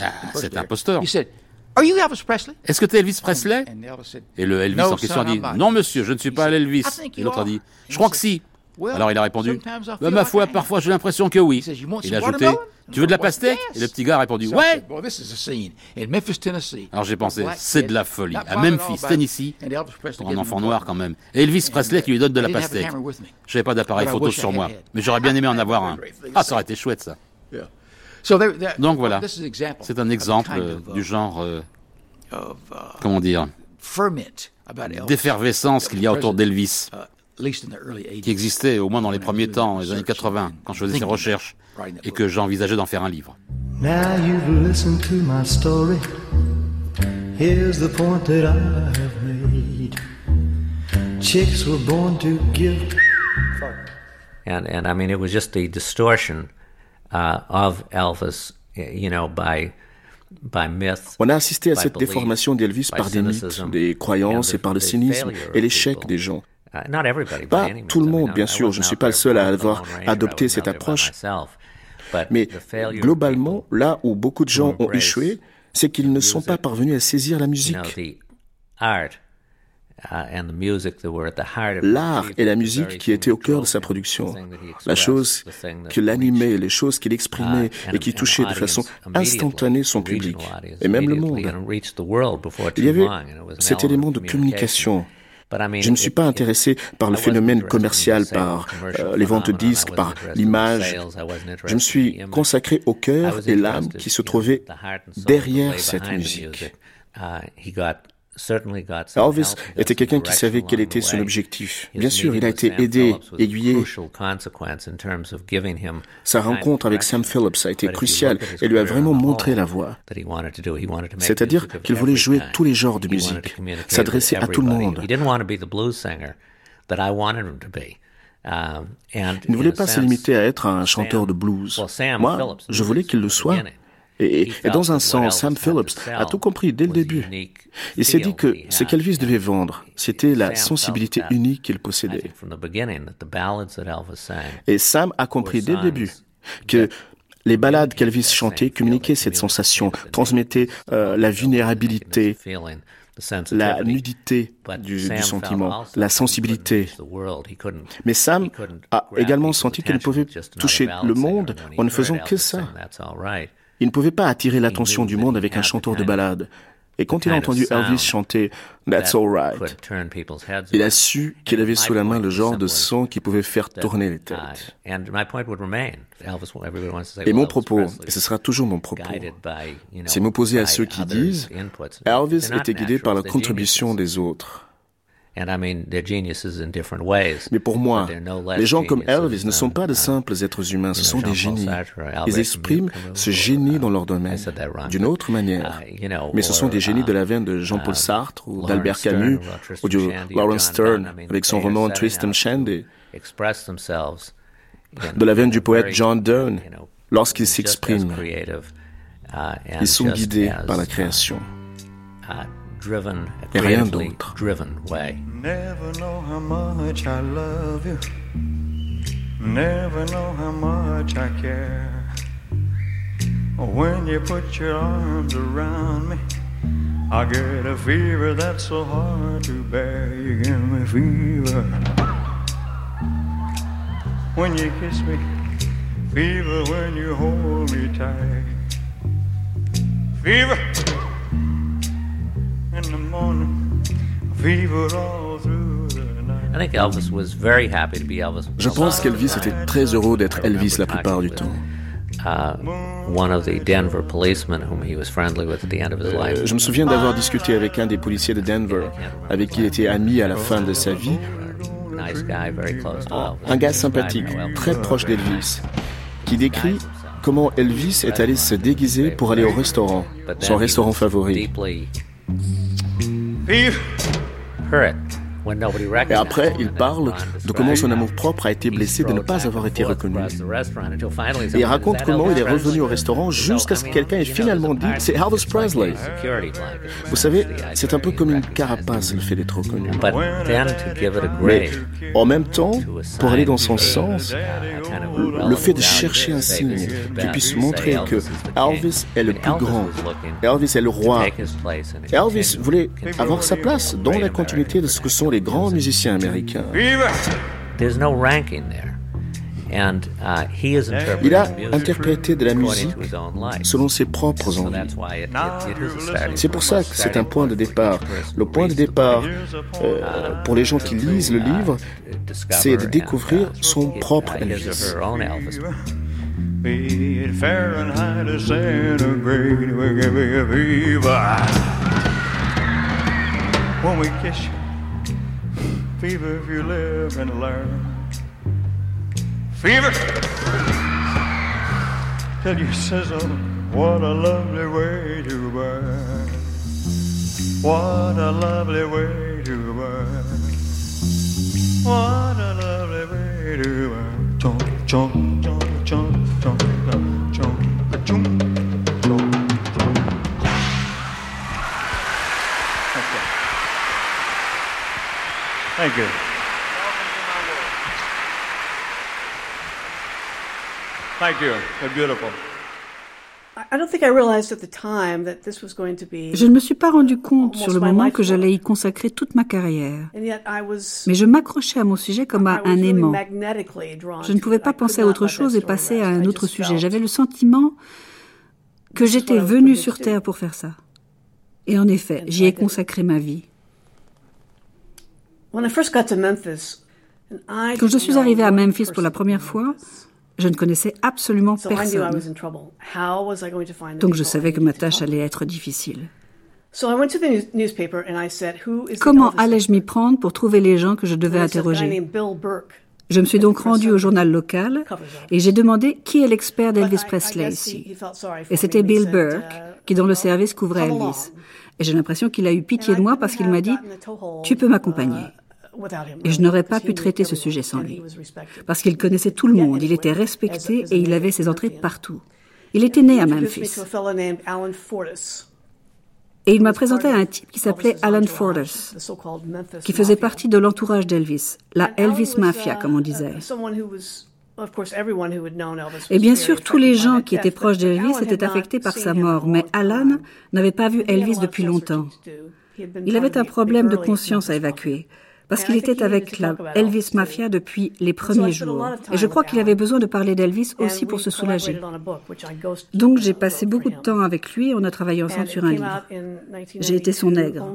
[SPEAKER 8] Ah, c'est un imposteur. Est-ce que tu es Elvis Presley Et le Elvis en question a dit Non, monsieur, je ne suis pas Elvis. Et l'autre a dit Je crois que si. Alors il a répondu bah, Ma foi, parfois j'ai l'impression que oui. Il a ajouté Tu veux de la pastèque Et le petit gars a répondu Ouais. Alors j'ai pensé C'est de la folie. À Memphis, Tennessee, pour un enfant noir quand même. Et Elvis Presley qui lui donne de la pastèque. Je n'avais pas d'appareil photo sur moi, mais j'aurais bien aimé en avoir un. Ah, ça aurait été chouette ça. Donc voilà, c'est un exemple du genre, euh, uh, comment dire, d'effervescence qu'il y a autour d'Elvis, uh, qui existait au moins dans les premiers temps, les années 80, quand je faisais ces recherches, et que j'envisageais d'en faire un livre. Now you've listened to my story. Here's the point that I have made. Chicks were born to give. And, and I mean, it was just the distortion Uh, of Elvis, you know, by on a assisté à cette déformation d'Elvis par des mythes, des croyances et par le cynisme et l'échec des gens. Uh, pas tout le monde, bien sûr, je ne suis pas le seul à avoir adopté cette approche. Mais globalement, là où beaucoup de gens ont échoué, c'est qu'ils ne sont pas parvenus à saisir la musique. Uh, L'art et la musique qui étaient au cœur de sa production, la chose qui l'animait, les choses qu'il exprimait uh, et qui touchaient de façon instantanée son public et même le monde. Il y avait cet élément de communication. Je ne suis pas intéressé par le phénomène commercial, par euh, les ventes de disques, par l'image. Je me suis consacré au cœur et l'âme qui se trouvaient derrière cette musique. Elvis était quelqu'un qui savait quel était son objectif. Bien sûr, il a été aidé, aiguillé. Sa rencontre avec Sam Phillips a été cruciale et lui a vraiment montré la voie. C'est-à-dire qu'il voulait jouer tous les genres de musique, s'adresser à tout le monde. Il ne voulait pas se limiter à être un chanteur de blues. Moi, je voulais qu'il le soit. Et, dans un sens, Sam Phillips a tout compris dès le début. Il s'est dit que ce qu'Elvis devait vendre, c'était la sensibilité unique qu'il possédait. Et Sam a compris dès le début que les ballades qu'Elvis chantait communiquaient cette sensation, transmettaient euh, la vulnérabilité, la nudité du, du, sentiment, la sensibilité. Mais Sam a également senti qu'il pouvait toucher le monde en ne faisant que ça. Il ne pouvait pas attirer l'attention du monde avec un chanteur de ballade. Et quand il a entendu Elvis chanter That's Alright, il a su qu'il avait sous la main le genre de son qui pouvait faire tourner les têtes. Et mon propos, et ce sera toujours mon propos, c'est m'opposer à ceux qui disent Elvis était guidé par la contribution des autres. Mais pour moi, les gens comme Elvis ne sont pas de simples êtres humains, ce sont des génies. Ils expriment ce génie dans leur domaine d'une autre manière. Uh, Mais ce sont des génies de la veine de Jean-Paul uh, Sartre ou d'Albert Camus ou de Lawrence Stern avec son roman Tristan Shandy. De la veine du poète John Donne lorsqu'ils s'expriment. Uh, Ils sont guidés par la création. Driven, a creatively driven way. Never know how much I love you. Never know how much I care. When you put your arms around me, I get a fever that's so hard to bear. You give me fever. When you kiss me, fever when you hold me tight. Fever. Je pense qu'Elvis était très heureux d'être Elvis la plupart du temps. je me souviens d'avoir discuté avec un des policiers de Denver, avec qui il était ami à la fin de sa vie. Un gars sympathique, très proche d'Elvis, qui décrit comment Elvis est allé se déguiser pour aller au restaurant, son restaurant favori. Vive. Correct. Et après, il parle de comment son amour-propre a été blessé de ne pas avoir été reconnu. Et il raconte comment il est revenu au restaurant jusqu'à ce que quelqu'un ait finalement dit c'est Elvis Presley. Vous savez, c'est un peu comme une carapace le fait d'être reconnu. Mais en même temps, pour aller dans son sens, le fait de chercher un signe qui puisse montrer que Elvis est le plus grand, Elvis est le roi. Elvis voulait avoir sa place dans la continuité de ce que sont les grands musiciens américains. Il a interprété de la musique selon ses propres envies. C'est pour ça que c'est un point de départ. Le point de départ euh, pour les gens qui lisent le livre, c'est de découvrir son propre Elvis.
[SPEAKER 1] Fever if you live and learn. Fever. Till you sizzle, what a lovely way to burn. What a lovely way to burn. What a lovely way to burn. Chomp, chomp, Thank you. Thank you. They're beautiful.
[SPEAKER 3] Je ne me suis pas rendu compte sur le moment que j'allais y consacrer toute ma carrière. Mais je m'accrochais à mon sujet comme à un aimant. Je ne pouvais pas penser à autre chose et passer à un autre sujet. J'avais le sentiment que j'étais venu sur Terre pour faire ça. Et en effet, j'y ai consacré ma vie. Quand je suis arrivé à Memphis pour la première fois, je ne connaissais absolument personne. Donc je savais que ma tâche allait être difficile. Comment allais-je m'y prendre pour trouver les gens que je devais interroger? Je me suis donc rendu au journal local et j'ai demandé qui est l'expert d'Elvis Presley ici. Et c'était Bill Burke, qui dans le service couvrait Elvis. Et j'ai l'impression qu'il a eu pitié de moi parce qu'il m'a dit, tu peux m'accompagner. Et je n'aurais pas pu traiter ce sujet sans lui. Parce qu'il connaissait tout le monde, il était respecté et il avait ses entrées partout. Il était né à Memphis. Et il m'a présenté à un type qui s'appelait Alan Fortas, qui faisait partie de l'entourage d'Elvis, la Elvis Mafia, comme on disait. Et bien sûr, tous les gens qui étaient proches d'Elvis étaient affectés par sa mort, mais Alan n'avait pas vu Elvis depuis longtemps. Il avait un problème de conscience à évacuer parce qu'il était avec la Elvis Mafia depuis les premiers jours. Et je crois qu'il avait besoin de parler d'Elvis aussi pour se soulager. Donc j'ai passé beaucoup de temps avec lui et on a travaillé ensemble sur un livre. J'ai été son nègre.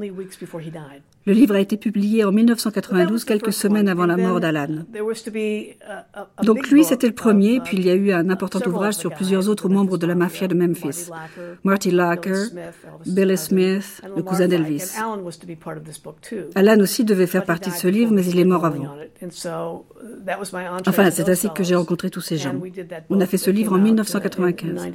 [SPEAKER 3] Le livre a été publié en 1992, quelques semaines avant la mort d'Alan. Donc lui, c'était le premier, puis il y a eu un important ouvrage sur plusieurs autres membres de la mafia de Memphis. Marty Lacker, Billy Smith, le cousin d'Elvis. Alan aussi devait faire partie de ce livre, mais il est mort avant. Enfin, c'est ainsi que j'ai rencontré tous ces gens. On a fait ce livre en 1995.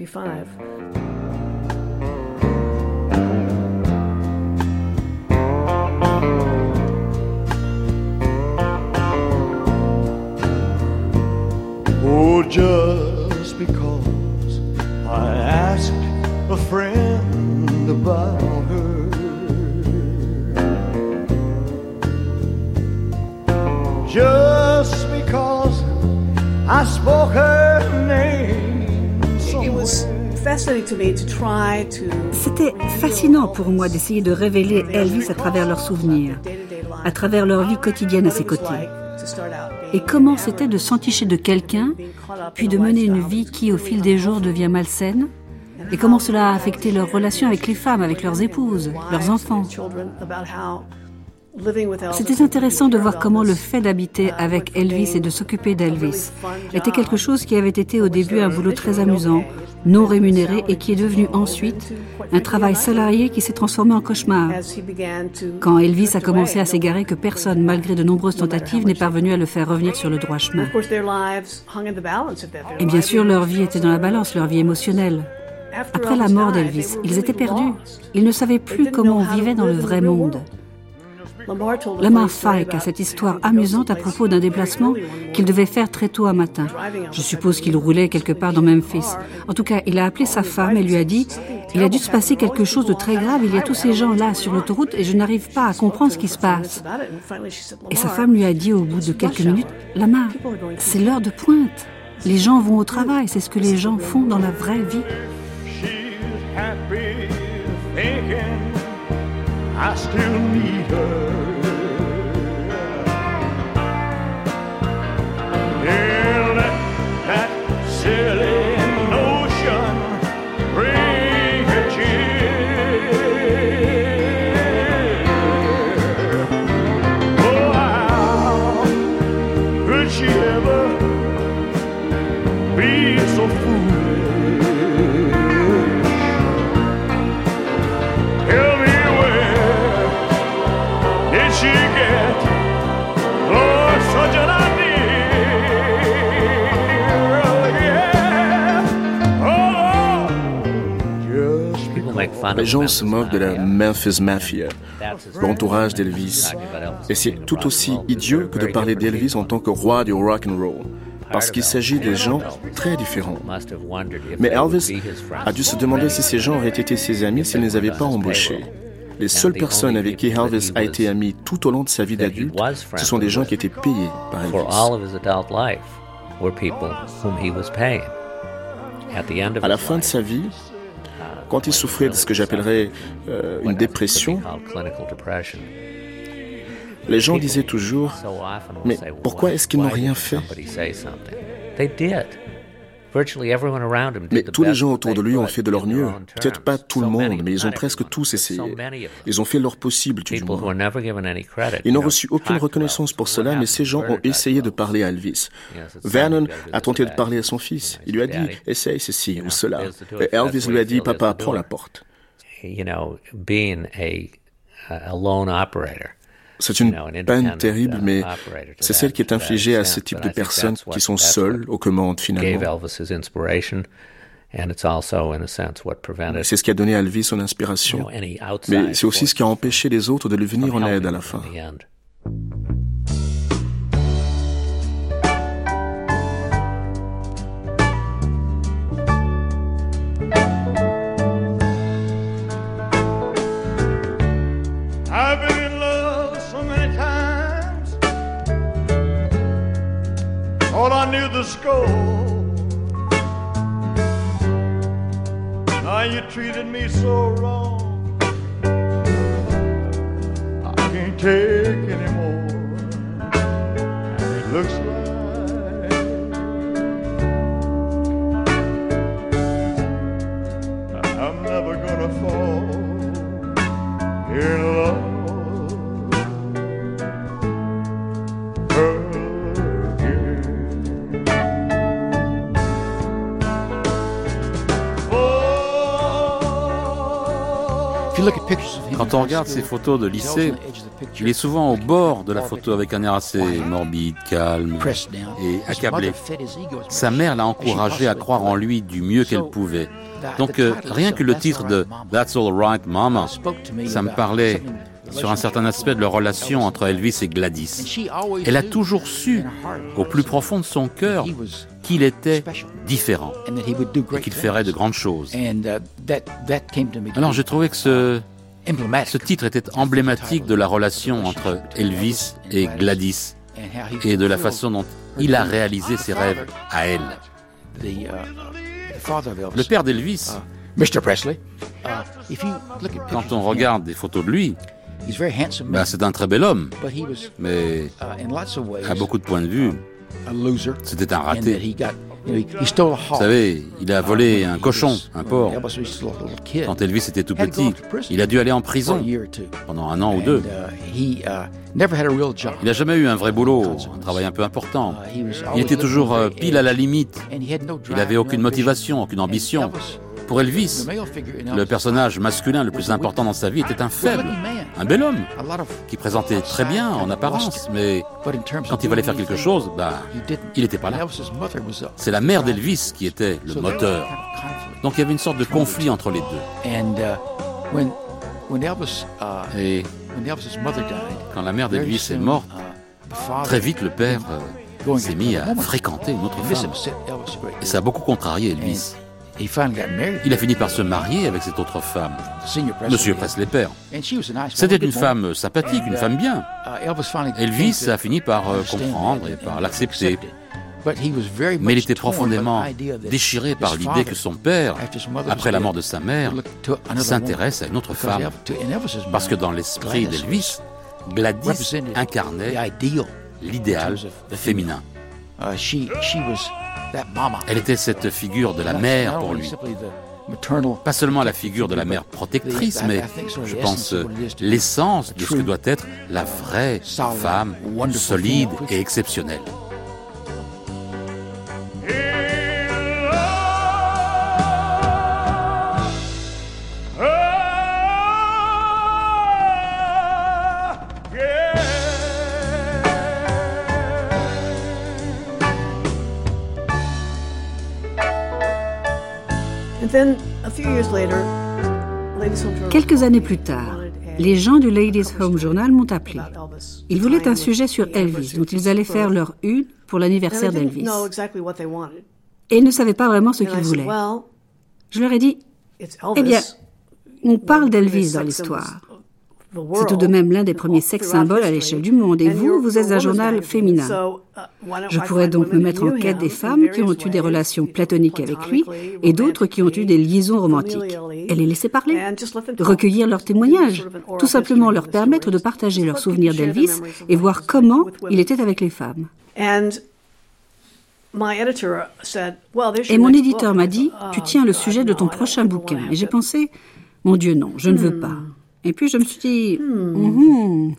[SPEAKER 1] Oh, just because I asked a friend I spoke her name.
[SPEAKER 4] It was fascinating to me to try to.
[SPEAKER 3] C'était fascinant pour moi d'essayer de révéler Elvis à travers leurs souvenirs, à travers leur vie quotidienne à ses côtés. Et comment c'était de s'enticher de quelqu'un, puis de mener une vie qui, au fil des jours, devient malsaine? Et comment cela a affecté leurs relations avec les femmes, avec leurs épouses, leurs enfants? C'était intéressant de voir comment le fait d'habiter avec Elvis et de s'occuper d'Elvis était quelque chose qui avait été au début un boulot très amusant, non rémunéré et qui est devenu ensuite un travail salarié qui s'est transformé en cauchemar. Quand Elvis a commencé à s'égarer que personne, malgré de nombreuses tentatives, n'est parvenu à le faire revenir sur le droit chemin. Et bien sûr, leur vie était dans la balance, leur vie émotionnelle. Après la mort d'Elvis, ils étaient perdus. Ils ne savaient plus comment on vivait dans le vrai monde. Lamar Fike a cette histoire amusante à propos d'un déplacement qu'il devait faire très tôt un matin. Je suppose qu'il roulait quelque part dans Memphis. En tout cas, il a appelé sa femme et lui a dit Il a dû se passer quelque chose de très grave. Il y a tous ces gens là sur l'autoroute et je n'arrive pas à comprendre ce qui se passe. Et sa femme lui a dit au bout de quelques minutes Lamar, c'est l'heure de pointe. Les gens vont au travail, c'est ce que les gens font dans la vraie vie. I still need her.
[SPEAKER 8] Les gens se moquent de la Memphis Mafia, l'entourage d'Elvis. Et c'est tout aussi idiot que de parler d'Elvis en tant que roi du rock and roll, parce qu'il s'agit des gens très différents. Mais Elvis a dû se demander si ces gens auraient été ses amis s'il ne les avait pas embauchés. Les seules personnes avec qui Elvis a été ami tout au long de sa vie d'adulte, ce sont des gens qui étaient payés par Elvis. À la fin de sa vie, quand il souffrait de ce que j'appellerais euh, une dépression, les gens disaient toujours, mais pourquoi est-ce qu'ils n'ont rien fait? Mais tous les gens autour de lui ont fait de leur mieux. Peut-être pas tout le monde, mais ils ont presque tous essayé. Ils ont fait leur possible, du moins. Ils n'ont reçu aucune reconnaissance pour cela, mais ces gens ont essayé de parler à Elvis. Vernon a tenté de parler à son fils. Il lui a dit, essaye ceci ou cela. Et Elvis lui a dit, papa, prends la porte. C'est une peine terrible, mais c'est celle qui est infligée à ce type de personnes qui sont seules aux commandes finalement. C'est ce qui a donné à Elvis son inspiration, mais c'est aussi ce qui a empêché les autres de lui venir en aide à la fin.
[SPEAKER 1] Score. Now you treated me so wrong. I can't take anymore. And it looks
[SPEAKER 7] Quand on regarde ces photos de lycée, il est souvent au bord de la photo avec un air assez morbide, calme et accablé. Sa mère l'a encouragé à croire en lui du mieux qu'elle pouvait. Donc euh, rien que le titre de That's All Right Mama, ça me parlait sur un certain aspect de leur relation entre Elvis et Gladys. Elle a toujours su, au plus profond de son cœur, qu'il était différent et qu'il ferait de grandes choses. Alors j'ai trouvé que ce, ce titre était emblématique de la relation entre Elvis et Gladys et de la façon dont il a réalisé ses rêves à elle. Le père d'Elvis,
[SPEAKER 9] Mr. Presley,
[SPEAKER 7] quand on regarde des photos de lui, ben, c'est un très bel homme,
[SPEAKER 9] but he was
[SPEAKER 7] mais
[SPEAKER 9] uh,
[SPEAKER 7] à beaucoup de points de vue. C'était un raté. Vous savez, il a volé un cochon, un porc. Quand Elvis était tout petit, il a dû aller en prison pendant un an ou deux.
[SPEAKER 9] Uh, he uh.
[SPEAKER 7] Il n'a jamais eu un vrai boulot, un travail un peu important.
[SPEAKER 9] Uh,
[SPEAKER 7] Il était toujours euh, pile à la limite.
[SPEAKER 9] And he had no
[SPEAKER 7] Il n'avait aucune motivation, aucune ambition. Pour Elvis, le personnage masculin le plus important dans sa vie était un faible, un bel homme, qui présentait très bien en apparence, mais quand il fallait faire quelque chose, bah, il n'était pas là. C'est la mère d'Elvis qui était le moteur. Donc il y avait une sorte de conflit entre les deux.
[SPEAKER 9] Uh, uh,
[SPEAKER 7] Et Quand la mère d'Elvis est morte, très vite le père euh, s'est mis à fréquenter une autre femme. Et ça a beaucoup contrarié Elvis. Il a fini par se marier avec cette autre femme, Monsieur Presley père. C'était une femme sympathique, une femme bien. Elvis a fini par euh, comprendre et par l'accepter. Mais il était profondément déchiré par l'idée que son père, après la mort de sa mère, s'intéresse à une autre femme. Parce que dans l'esprit d'Elvis, Gladys incarnait l'idéal féminin. Elle était cette figure de la mère pour lui. Pas seulement la figure de la mère protectrice, mais je pense l'essence de ce que doit être la vraie femme solide et exceptionnelle.
[SPEAKER 3] Quelques années plus tard, les gens du Ladies Home Journal m'ont appelé. Ils voulaient un sujet sur Elvis, dont ils allaient faire leur une pour l'anniversaire d'Elvis. Et ils ne savaient pas vraiment ce qu'ils voulaient. Je leur ai dit, eh bien, on parle d'Elvis dans l'histoire. C'est tout de même l'un des premiers sex symboles à l'échelle du monde. Et vous, vous êtes un journal féminin. Uh, Je pourrais donc me mettre en quête des femmes qui ont eu des relations platoniques avec lui et d'autres qui ont eu des liaisons romantiques. Et les laisser parler. Recueillir leurs témoignages. Tout simplement leur permettre de partager leurs souvenirs d'Elvis et voir comment il était avec les femmes. Et mon éditeur m'a dit, tu tiens le sujet de ton prochain bouquin. Et j'ai pensé, mon Dieu, non, je ne veux pas. Et puis je me suis dit, hmm.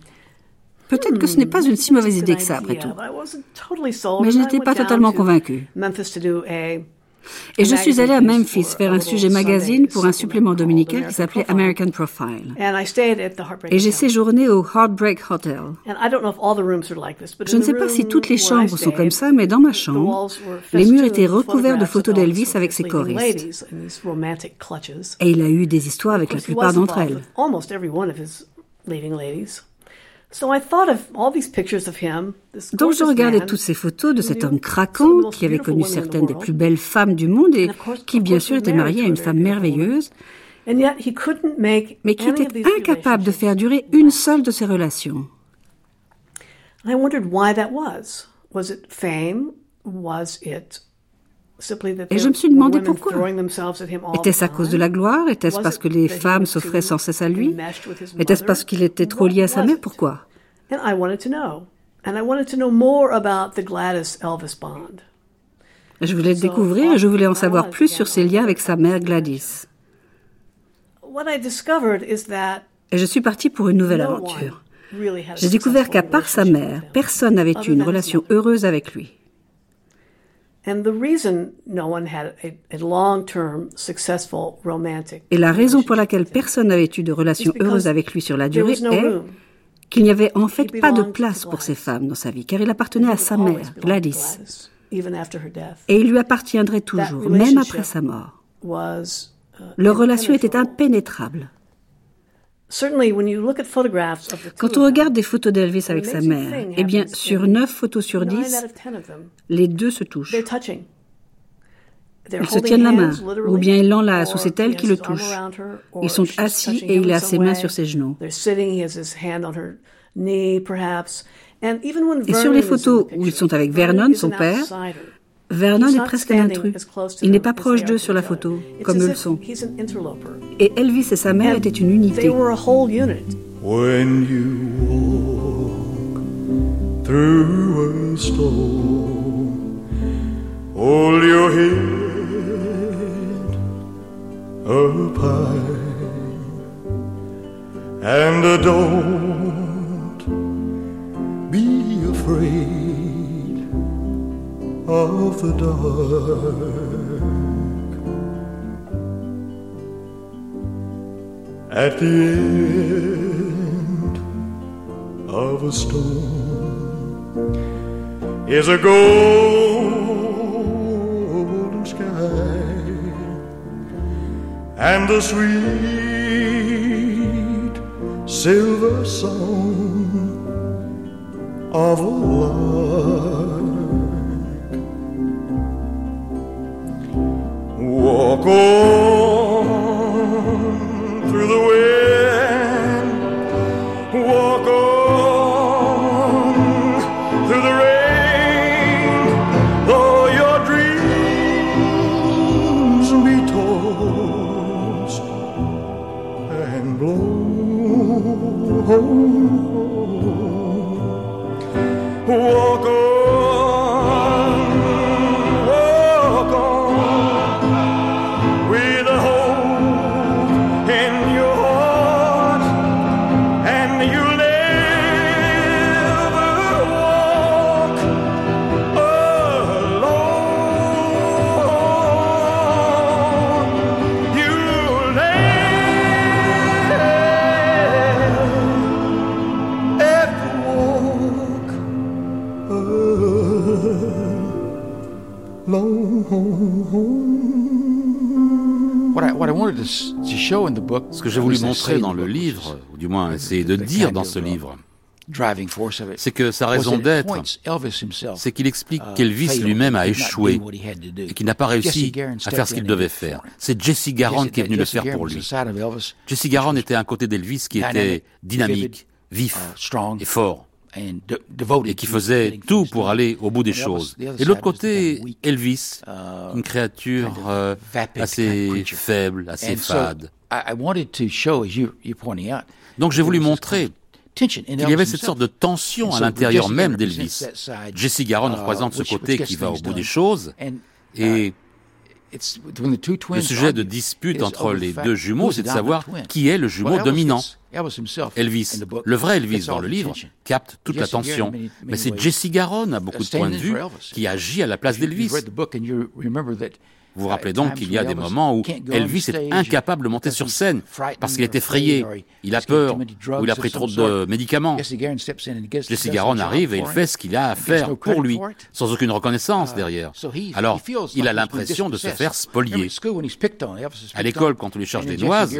[SPEAKER 3] peut-être que ce n'est pas une si mauvaise idée que ça, après tout. Mais je n'étais pas totalement convaincue. Et je suis allée à Memphis faire un sujet magazine pour un supplément dominical qui s'appelait American Profile. Et j'ai séjourné au Heartbreak Hotel. Je ne sais pas si toutes les chambres sont comme ça, mais dans ma chambre, les murs étaient recouverts de photos d'Elvis avec ses choristes. Et il a eu des histoires avec la plupart d'entre elles. Donc je regardais toutes ces photos de cet homme craquant qui avait connu certaines des plus belles femmes du monde et qui bien sûr était marié à une femme merveilleuse, mais qui était incapable de faire durer une seule de ses relations. Et je me suis demandé pourquoi. Était-ce à cause de la gloire? Était-ce parce que les femmes s'offraient sans cesse à lui? Était-ce parce qu'il était trop lié à sa mère? Pourquoi? Je voulais le découvrir et je voulais en savoir plus sur ses liens avec sa mère Gladys. Et je suis partie pour une nouvelle aventure. J'ai découvert qu'à part sa mère, personne n'avait eu une relation heureuse avec lui. Et la raison pour laquelle personne n'avait eu de relation heureuse avec lui sur la durée est qu'il n'y avait en fait pas de place pour ces femmes dans sa vie, car il appartenait à sa mère, Gladys. Et il lui appartiendrait toujours, même après sa mort.
[SPEAKER 4] Uh,
[SPEAKER 3] Leur relation était impénétrable. Quand on regarde des photos d'Elvis avec sa mère, eh bien, sur 9 photos sur 10, les deux se touchent. Ils se tiennent la main, ou bien il l'enlace, ou c'est elle qui le touche. Ils sont assis et il a ses mains sur ses genoux. Et sur les photos où ils sont avec Vernon, son père, Vernon est presque un intrus. Il n'est pas proche d'eux sur la photo, comme eux le sont. Et Elvis et sa mère étaient une unité.
[SPEAKER 1] When you walk through a storm, hold your head up high and don't be afraid. Of the dark. At the end of a storm is a golden sky and the sweet silver song of a lark. Walk
[SPEAKER 7] Ce que j'ai voulu montrer dans le livre, ou du moins essayer de dire dans ce livre, c'est que sa raison d'être, c'est qu'il explique
[SPEAKER 9] uh,
[SPEAKER 7] qu'Elvis lui-même a échoué et qu'il n'a pas réussi à faire ce qu'il devait faire. C'est Jesse Garon qui est venu le faire pour lui. Jesse Garon était un côté d'Elvis qui était dynamique, vif
[SPEAKER 9] uh,
[SPEAKER 7] et fort, et qui faisait tout pour aller au bout des choses. Et de l'autre côté, Elvis,
[SPEAKER 9] uh,
[SPEAKER 7] une créature euh, assez faible, assez fade. Donc j'ai voulu montrer qu'il y avait cette sorte de tension à l'intérieur même d'Elvis. Jesse Garon
[SPEAKER 9] uh,
[SPEAKER 7] représente ce
[SPEAKER 9] which- which
[SPEAKER 7] côté qui va au bout des choses. Et
[SPEAKER 9] uh,
[SPEAKER 7] le sujet de dispute
[SPEAKER 9] is
[SPEAKER 7] entre les deux jumeaux, c'est de savoir qui est le jumeau dominant.
[SPEAKER 9] Elvis.
[SPEAKER 7] le vrai Elvis dans le livre, capte toute l'attention. Mais c'est Jesse Garon, à beaucoup de points de vue, qui agit à la place d'Elvis. Vous vous rappelez donc qu'il y a des moments où Elvis est incapable de monter sur scène parce qu'il est effrayé, il a peur ou il a pris trop de médicaments.
[SPEAKER 9] Jesse Garon steps in and gets-
[SPEAKER 7] Jesse
[SPEAKER 9] does the
[SPEAKER 7] Garon
[SPEAKER 9] job
[SPEAKER 7] arrive et il fait ce qu'il a à faire pour lui, sans aucune reconnaissance
[SPEAKER 9] Uh,
[SPEAKER 7] derrière. Alors, il a l'impression de se faire spolier. À l'école, quand on lui cherche des noises,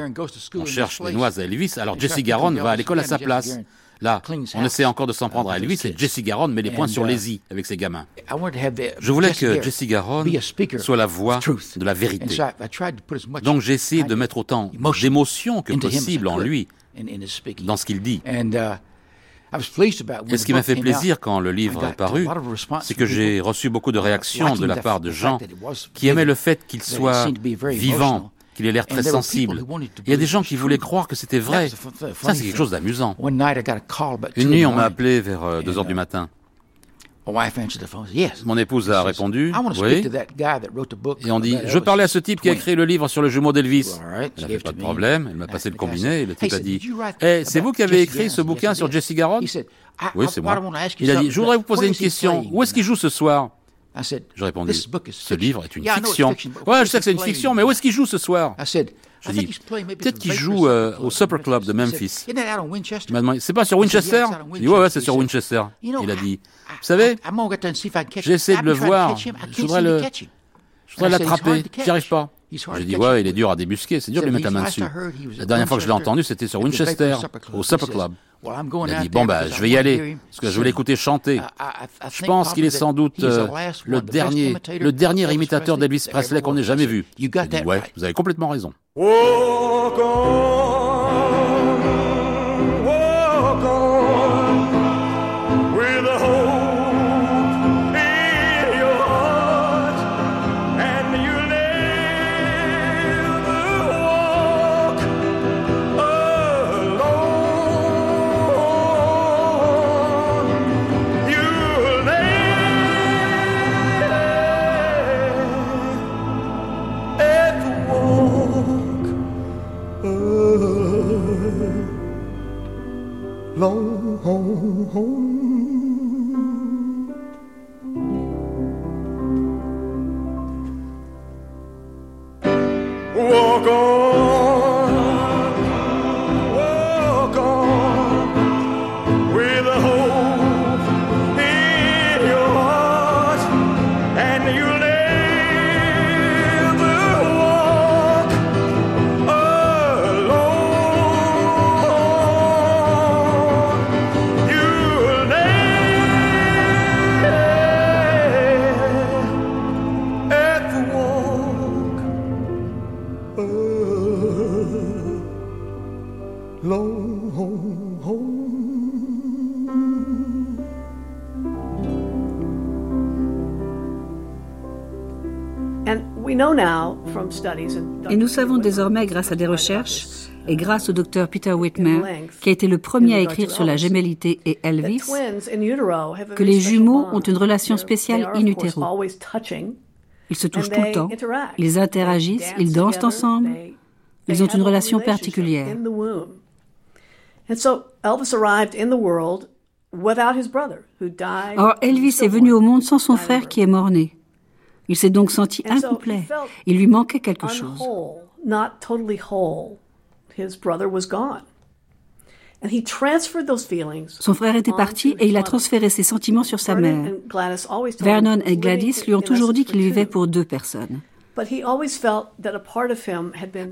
[SPEAKER 7] on cherche des noises à Elvis, alors Jesse Garon va à l'école à sa place. Là, on essaie encore de s'en prendre à et
[SPEAKER 9] kids.
[SPEAKER 7] Jesse Garon met les points sur
[SPEAKER 9] uh,
[SPEAKER 7] les i avec ses gamins. Je voulais que Jesse Garon
[SPEAKER 9] be a speaker
[SPEAKER 7] soit la voix de la vérité. Donc j'ai essayé de mettre autant
[SPEAKER 9] emotion
[SPEAKER 7] d'émotions que possible en lui dans ce qu'il dit.
[SPEAKER 9] Uh,
[SPEAKER 7] Et ce
[SPEAKER 9] the
[SPEAKER 7] qui m'a fait plaisir quand le
[SPEAKER 9] I
[SPEAKER 7] livre est paru,
[SPEAKER 9] a lot of response
[SPEAKER 7] c'est que j'ai reçu beaucoup de
[SPEAKER 9] uh,
[SPEAKER 7] réactions de la
[SPEAKER 9] the-
[SPEAKER 7] part de gens qui aimaient le fait qu'il soit vivant. Qu'il ait l'air très sensible. Il y a des gens qui voulaient croire que c'était vrai. Ça, c'est quelque chose d'amusant. Une nuit, on m'a appelé vers euh, 2 heures du
[SPEAKER 9] uh,
[SPEAKER 7] matin. Mon épouse a répondu, oui. Et on dit, je parlais à ce type qui a écrit le livre sur le jumeau d'Elvis. Elle n'avait pas de
[SPEAKER 9] me.
[SPEAKER 7] problème, elle m'a passé le combiné et le type
[SPEAKER 9] "Hey,
[SPEAKER 7] a dit,
[SPEAKER 9] write
[SPEAKER 7] Eh, c'est vous qui avez écrit
[SPEAKER 9] Garon?"
[SPEAKER 7] ce bouquin sur. Jesse Garon
[SPEAKER 9] He said, I-
[SPEAKER 7] Oui, c'est moi. Il a dit, je voudrais vous poser une question. Où est-ce qu'il joue ce soir
[SPEAKER 9] I said,
[SPEAKER 7] J'ai répondu,
[SPEAKER 9] "This book is
[SPEAKER 7] ce
[SPEAKER 9] fiction."
[SPEAKER 7] livre est une
[SPEAKER 9] Yeah,
[SPEAKER 7] fiction. Ouais, je sais
[SPEAKER 9] is
[SPEAKER 7] que c'est une fiction, mais où est-ce qu'il joue ce soir
[SPEAKER 9] I said,
[SPEAKER 7] Je dis, peut-être qu'il joue euh, au Supper Club de
[SPEAKER 9] Memphis.
[SPEAKER 7] Il m'a demandé, c'est pas sur Winchester
[SPEAKER 9] "Yeah, it's out on
[SPEAKER 7] J'ai dit, ouais, ouais,
[SPEAKER 9] Winchester."
[SPEAKER 7] c'est sur Winchester. Il a dit, vous savez, essayé de le voir. Je voudrais je voudrais
[SPEAKER 9] I said, "He's hard
[SPEAKER 7] l'attraper.
[SPEAKER 9] to catch."
[SPEAKER 7] J'y arrive pas. Dit,
[SPEAKER 9] catch.
[SPEAKER 7] ouais, il est dur à débusquer, c'est dur de le mettre la main
[SPEAKER 9] "Last I
[SPEAKER 7] dessus.
[SPEAKER 9] heard, he was
[SPEAKER 7] La
[SPEAKER 9] at
[SPEAKER 7] dernière fois que je l'ai
[SPEAKER 9] Winchester
[SPEAKER 7] entendu, c'était sur
[SPEAKER 9] at the
[SPEAKER 7] Winchester,
[SPEAKER 9] Vapors Supper Club.
[SPEAKER 7] au Supper Club.
[SPEAKER 9] "Well, I'm going
[SPEAKER 7] Il a dit, bon, bah,
[SPEAKER 9] because
[SPEAKER 7] je
[SPEAKER 9] I
[SPEAKER 7] vais y aller, parce que je veux
[SPEAKER 9] sing."
[SPEAKER 7] l'écouter chanter. Je
[SPEAKER 9] think
[SPEAKER 7] pense qu'il est
[SPEAKER 9] probably
[SPEAKER 7] sans doute euh,
[SPEAKER 9] last
[SPEAKER 7] le dernier,
[SPEAKER 9] imitator
[SPEAKER 7] le dernier
[SPEAKER 9] of Elvis
[SPEAKER 7] imitateur
[SPEAKER 9] Presley
[SPEAKER 7] d'Elvis
[SPEAKER 9] that
[SPEAKER 7] Presley
[SPEAKER 9] ever
[SPEAKER 7] qu'on ait jamais vu. J'ai dit, ouais,
[SPEAKER 9] right.
[SPEAKER 7] vous avez complètement raison.
[SPEAKER 3] Et nous savons désormais, grâce à des recherches et grâce au docteur Peter Whitmer, qui a été le premier à écrire sur la gémellité et Elvis, que les jumeaux ont une relation spéciale in utero. Ils se touchent tout le temps, ils interagissent, ils dansent ensemble, ils ont une relation particulière. Or, Elvis est venu au monde sans son frère qui est mort-né. Il s'est donc senti incomplet. Il lui manquait quelque chose. Son frère était parti et il a transféré ses sentiments sur sa mère. Vernon et Gladys lui ont toujours dit qu'il vivait pour deux personnes. Mais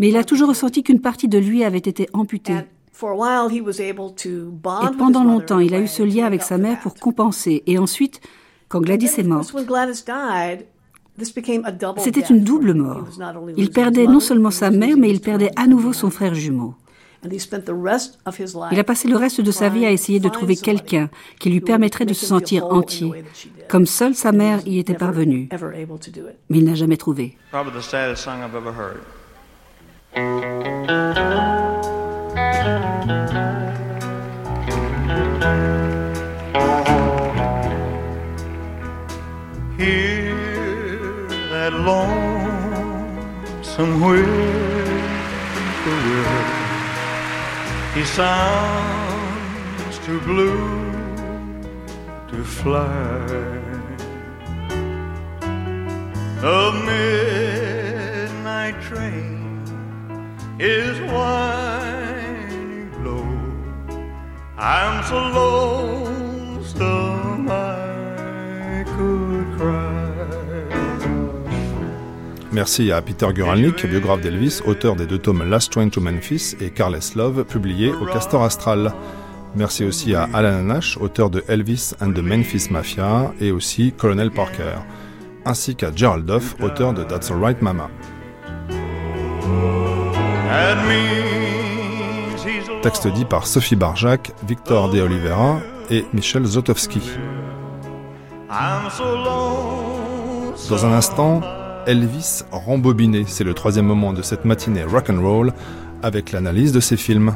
[SPEAKER 3] il a toujours ressenti qu'une partie de lui avait été amputée. Et pendant longtemps, il a eu ce lien avec sa mère pour compenser. Et ensuite, quand Gladys est morte, c'était une double mort. Il perdait non seulement sa mère, mais il perdait à nouveau son frère jumeau. Il a passé le reste de sa vie à essayer de trouver quelqu'un qui lui permettrait de se sentir entier, comme seule sa mère y était parvenue. Mais il n'a jamais trouvé.
[SPEAKER 1] He sounds too blue to fly. A midnight train is winding low. I'm so lonesome I could cry.
[SPEAKER 2] Merci à Peter Guralnick, biographe d'Elvis, auteur des deux tomes Last Train to Memphis et Carless Love, publiés au Castor Astral. Merci aussi à Alan Nash, auteur de Elvis and the Memphis Mafia et aussi Colonel Parker, ainsi qu'à Gerald Duff, auteur de That's Alright Mama. Texte dit par Sophie Barjac, Victor De Oliveira et Michel Zotowski. Dans un instant, Elvis rembobiné. C'est le troisième moment de cette matinée rock and roll avec l'analyse de ses films.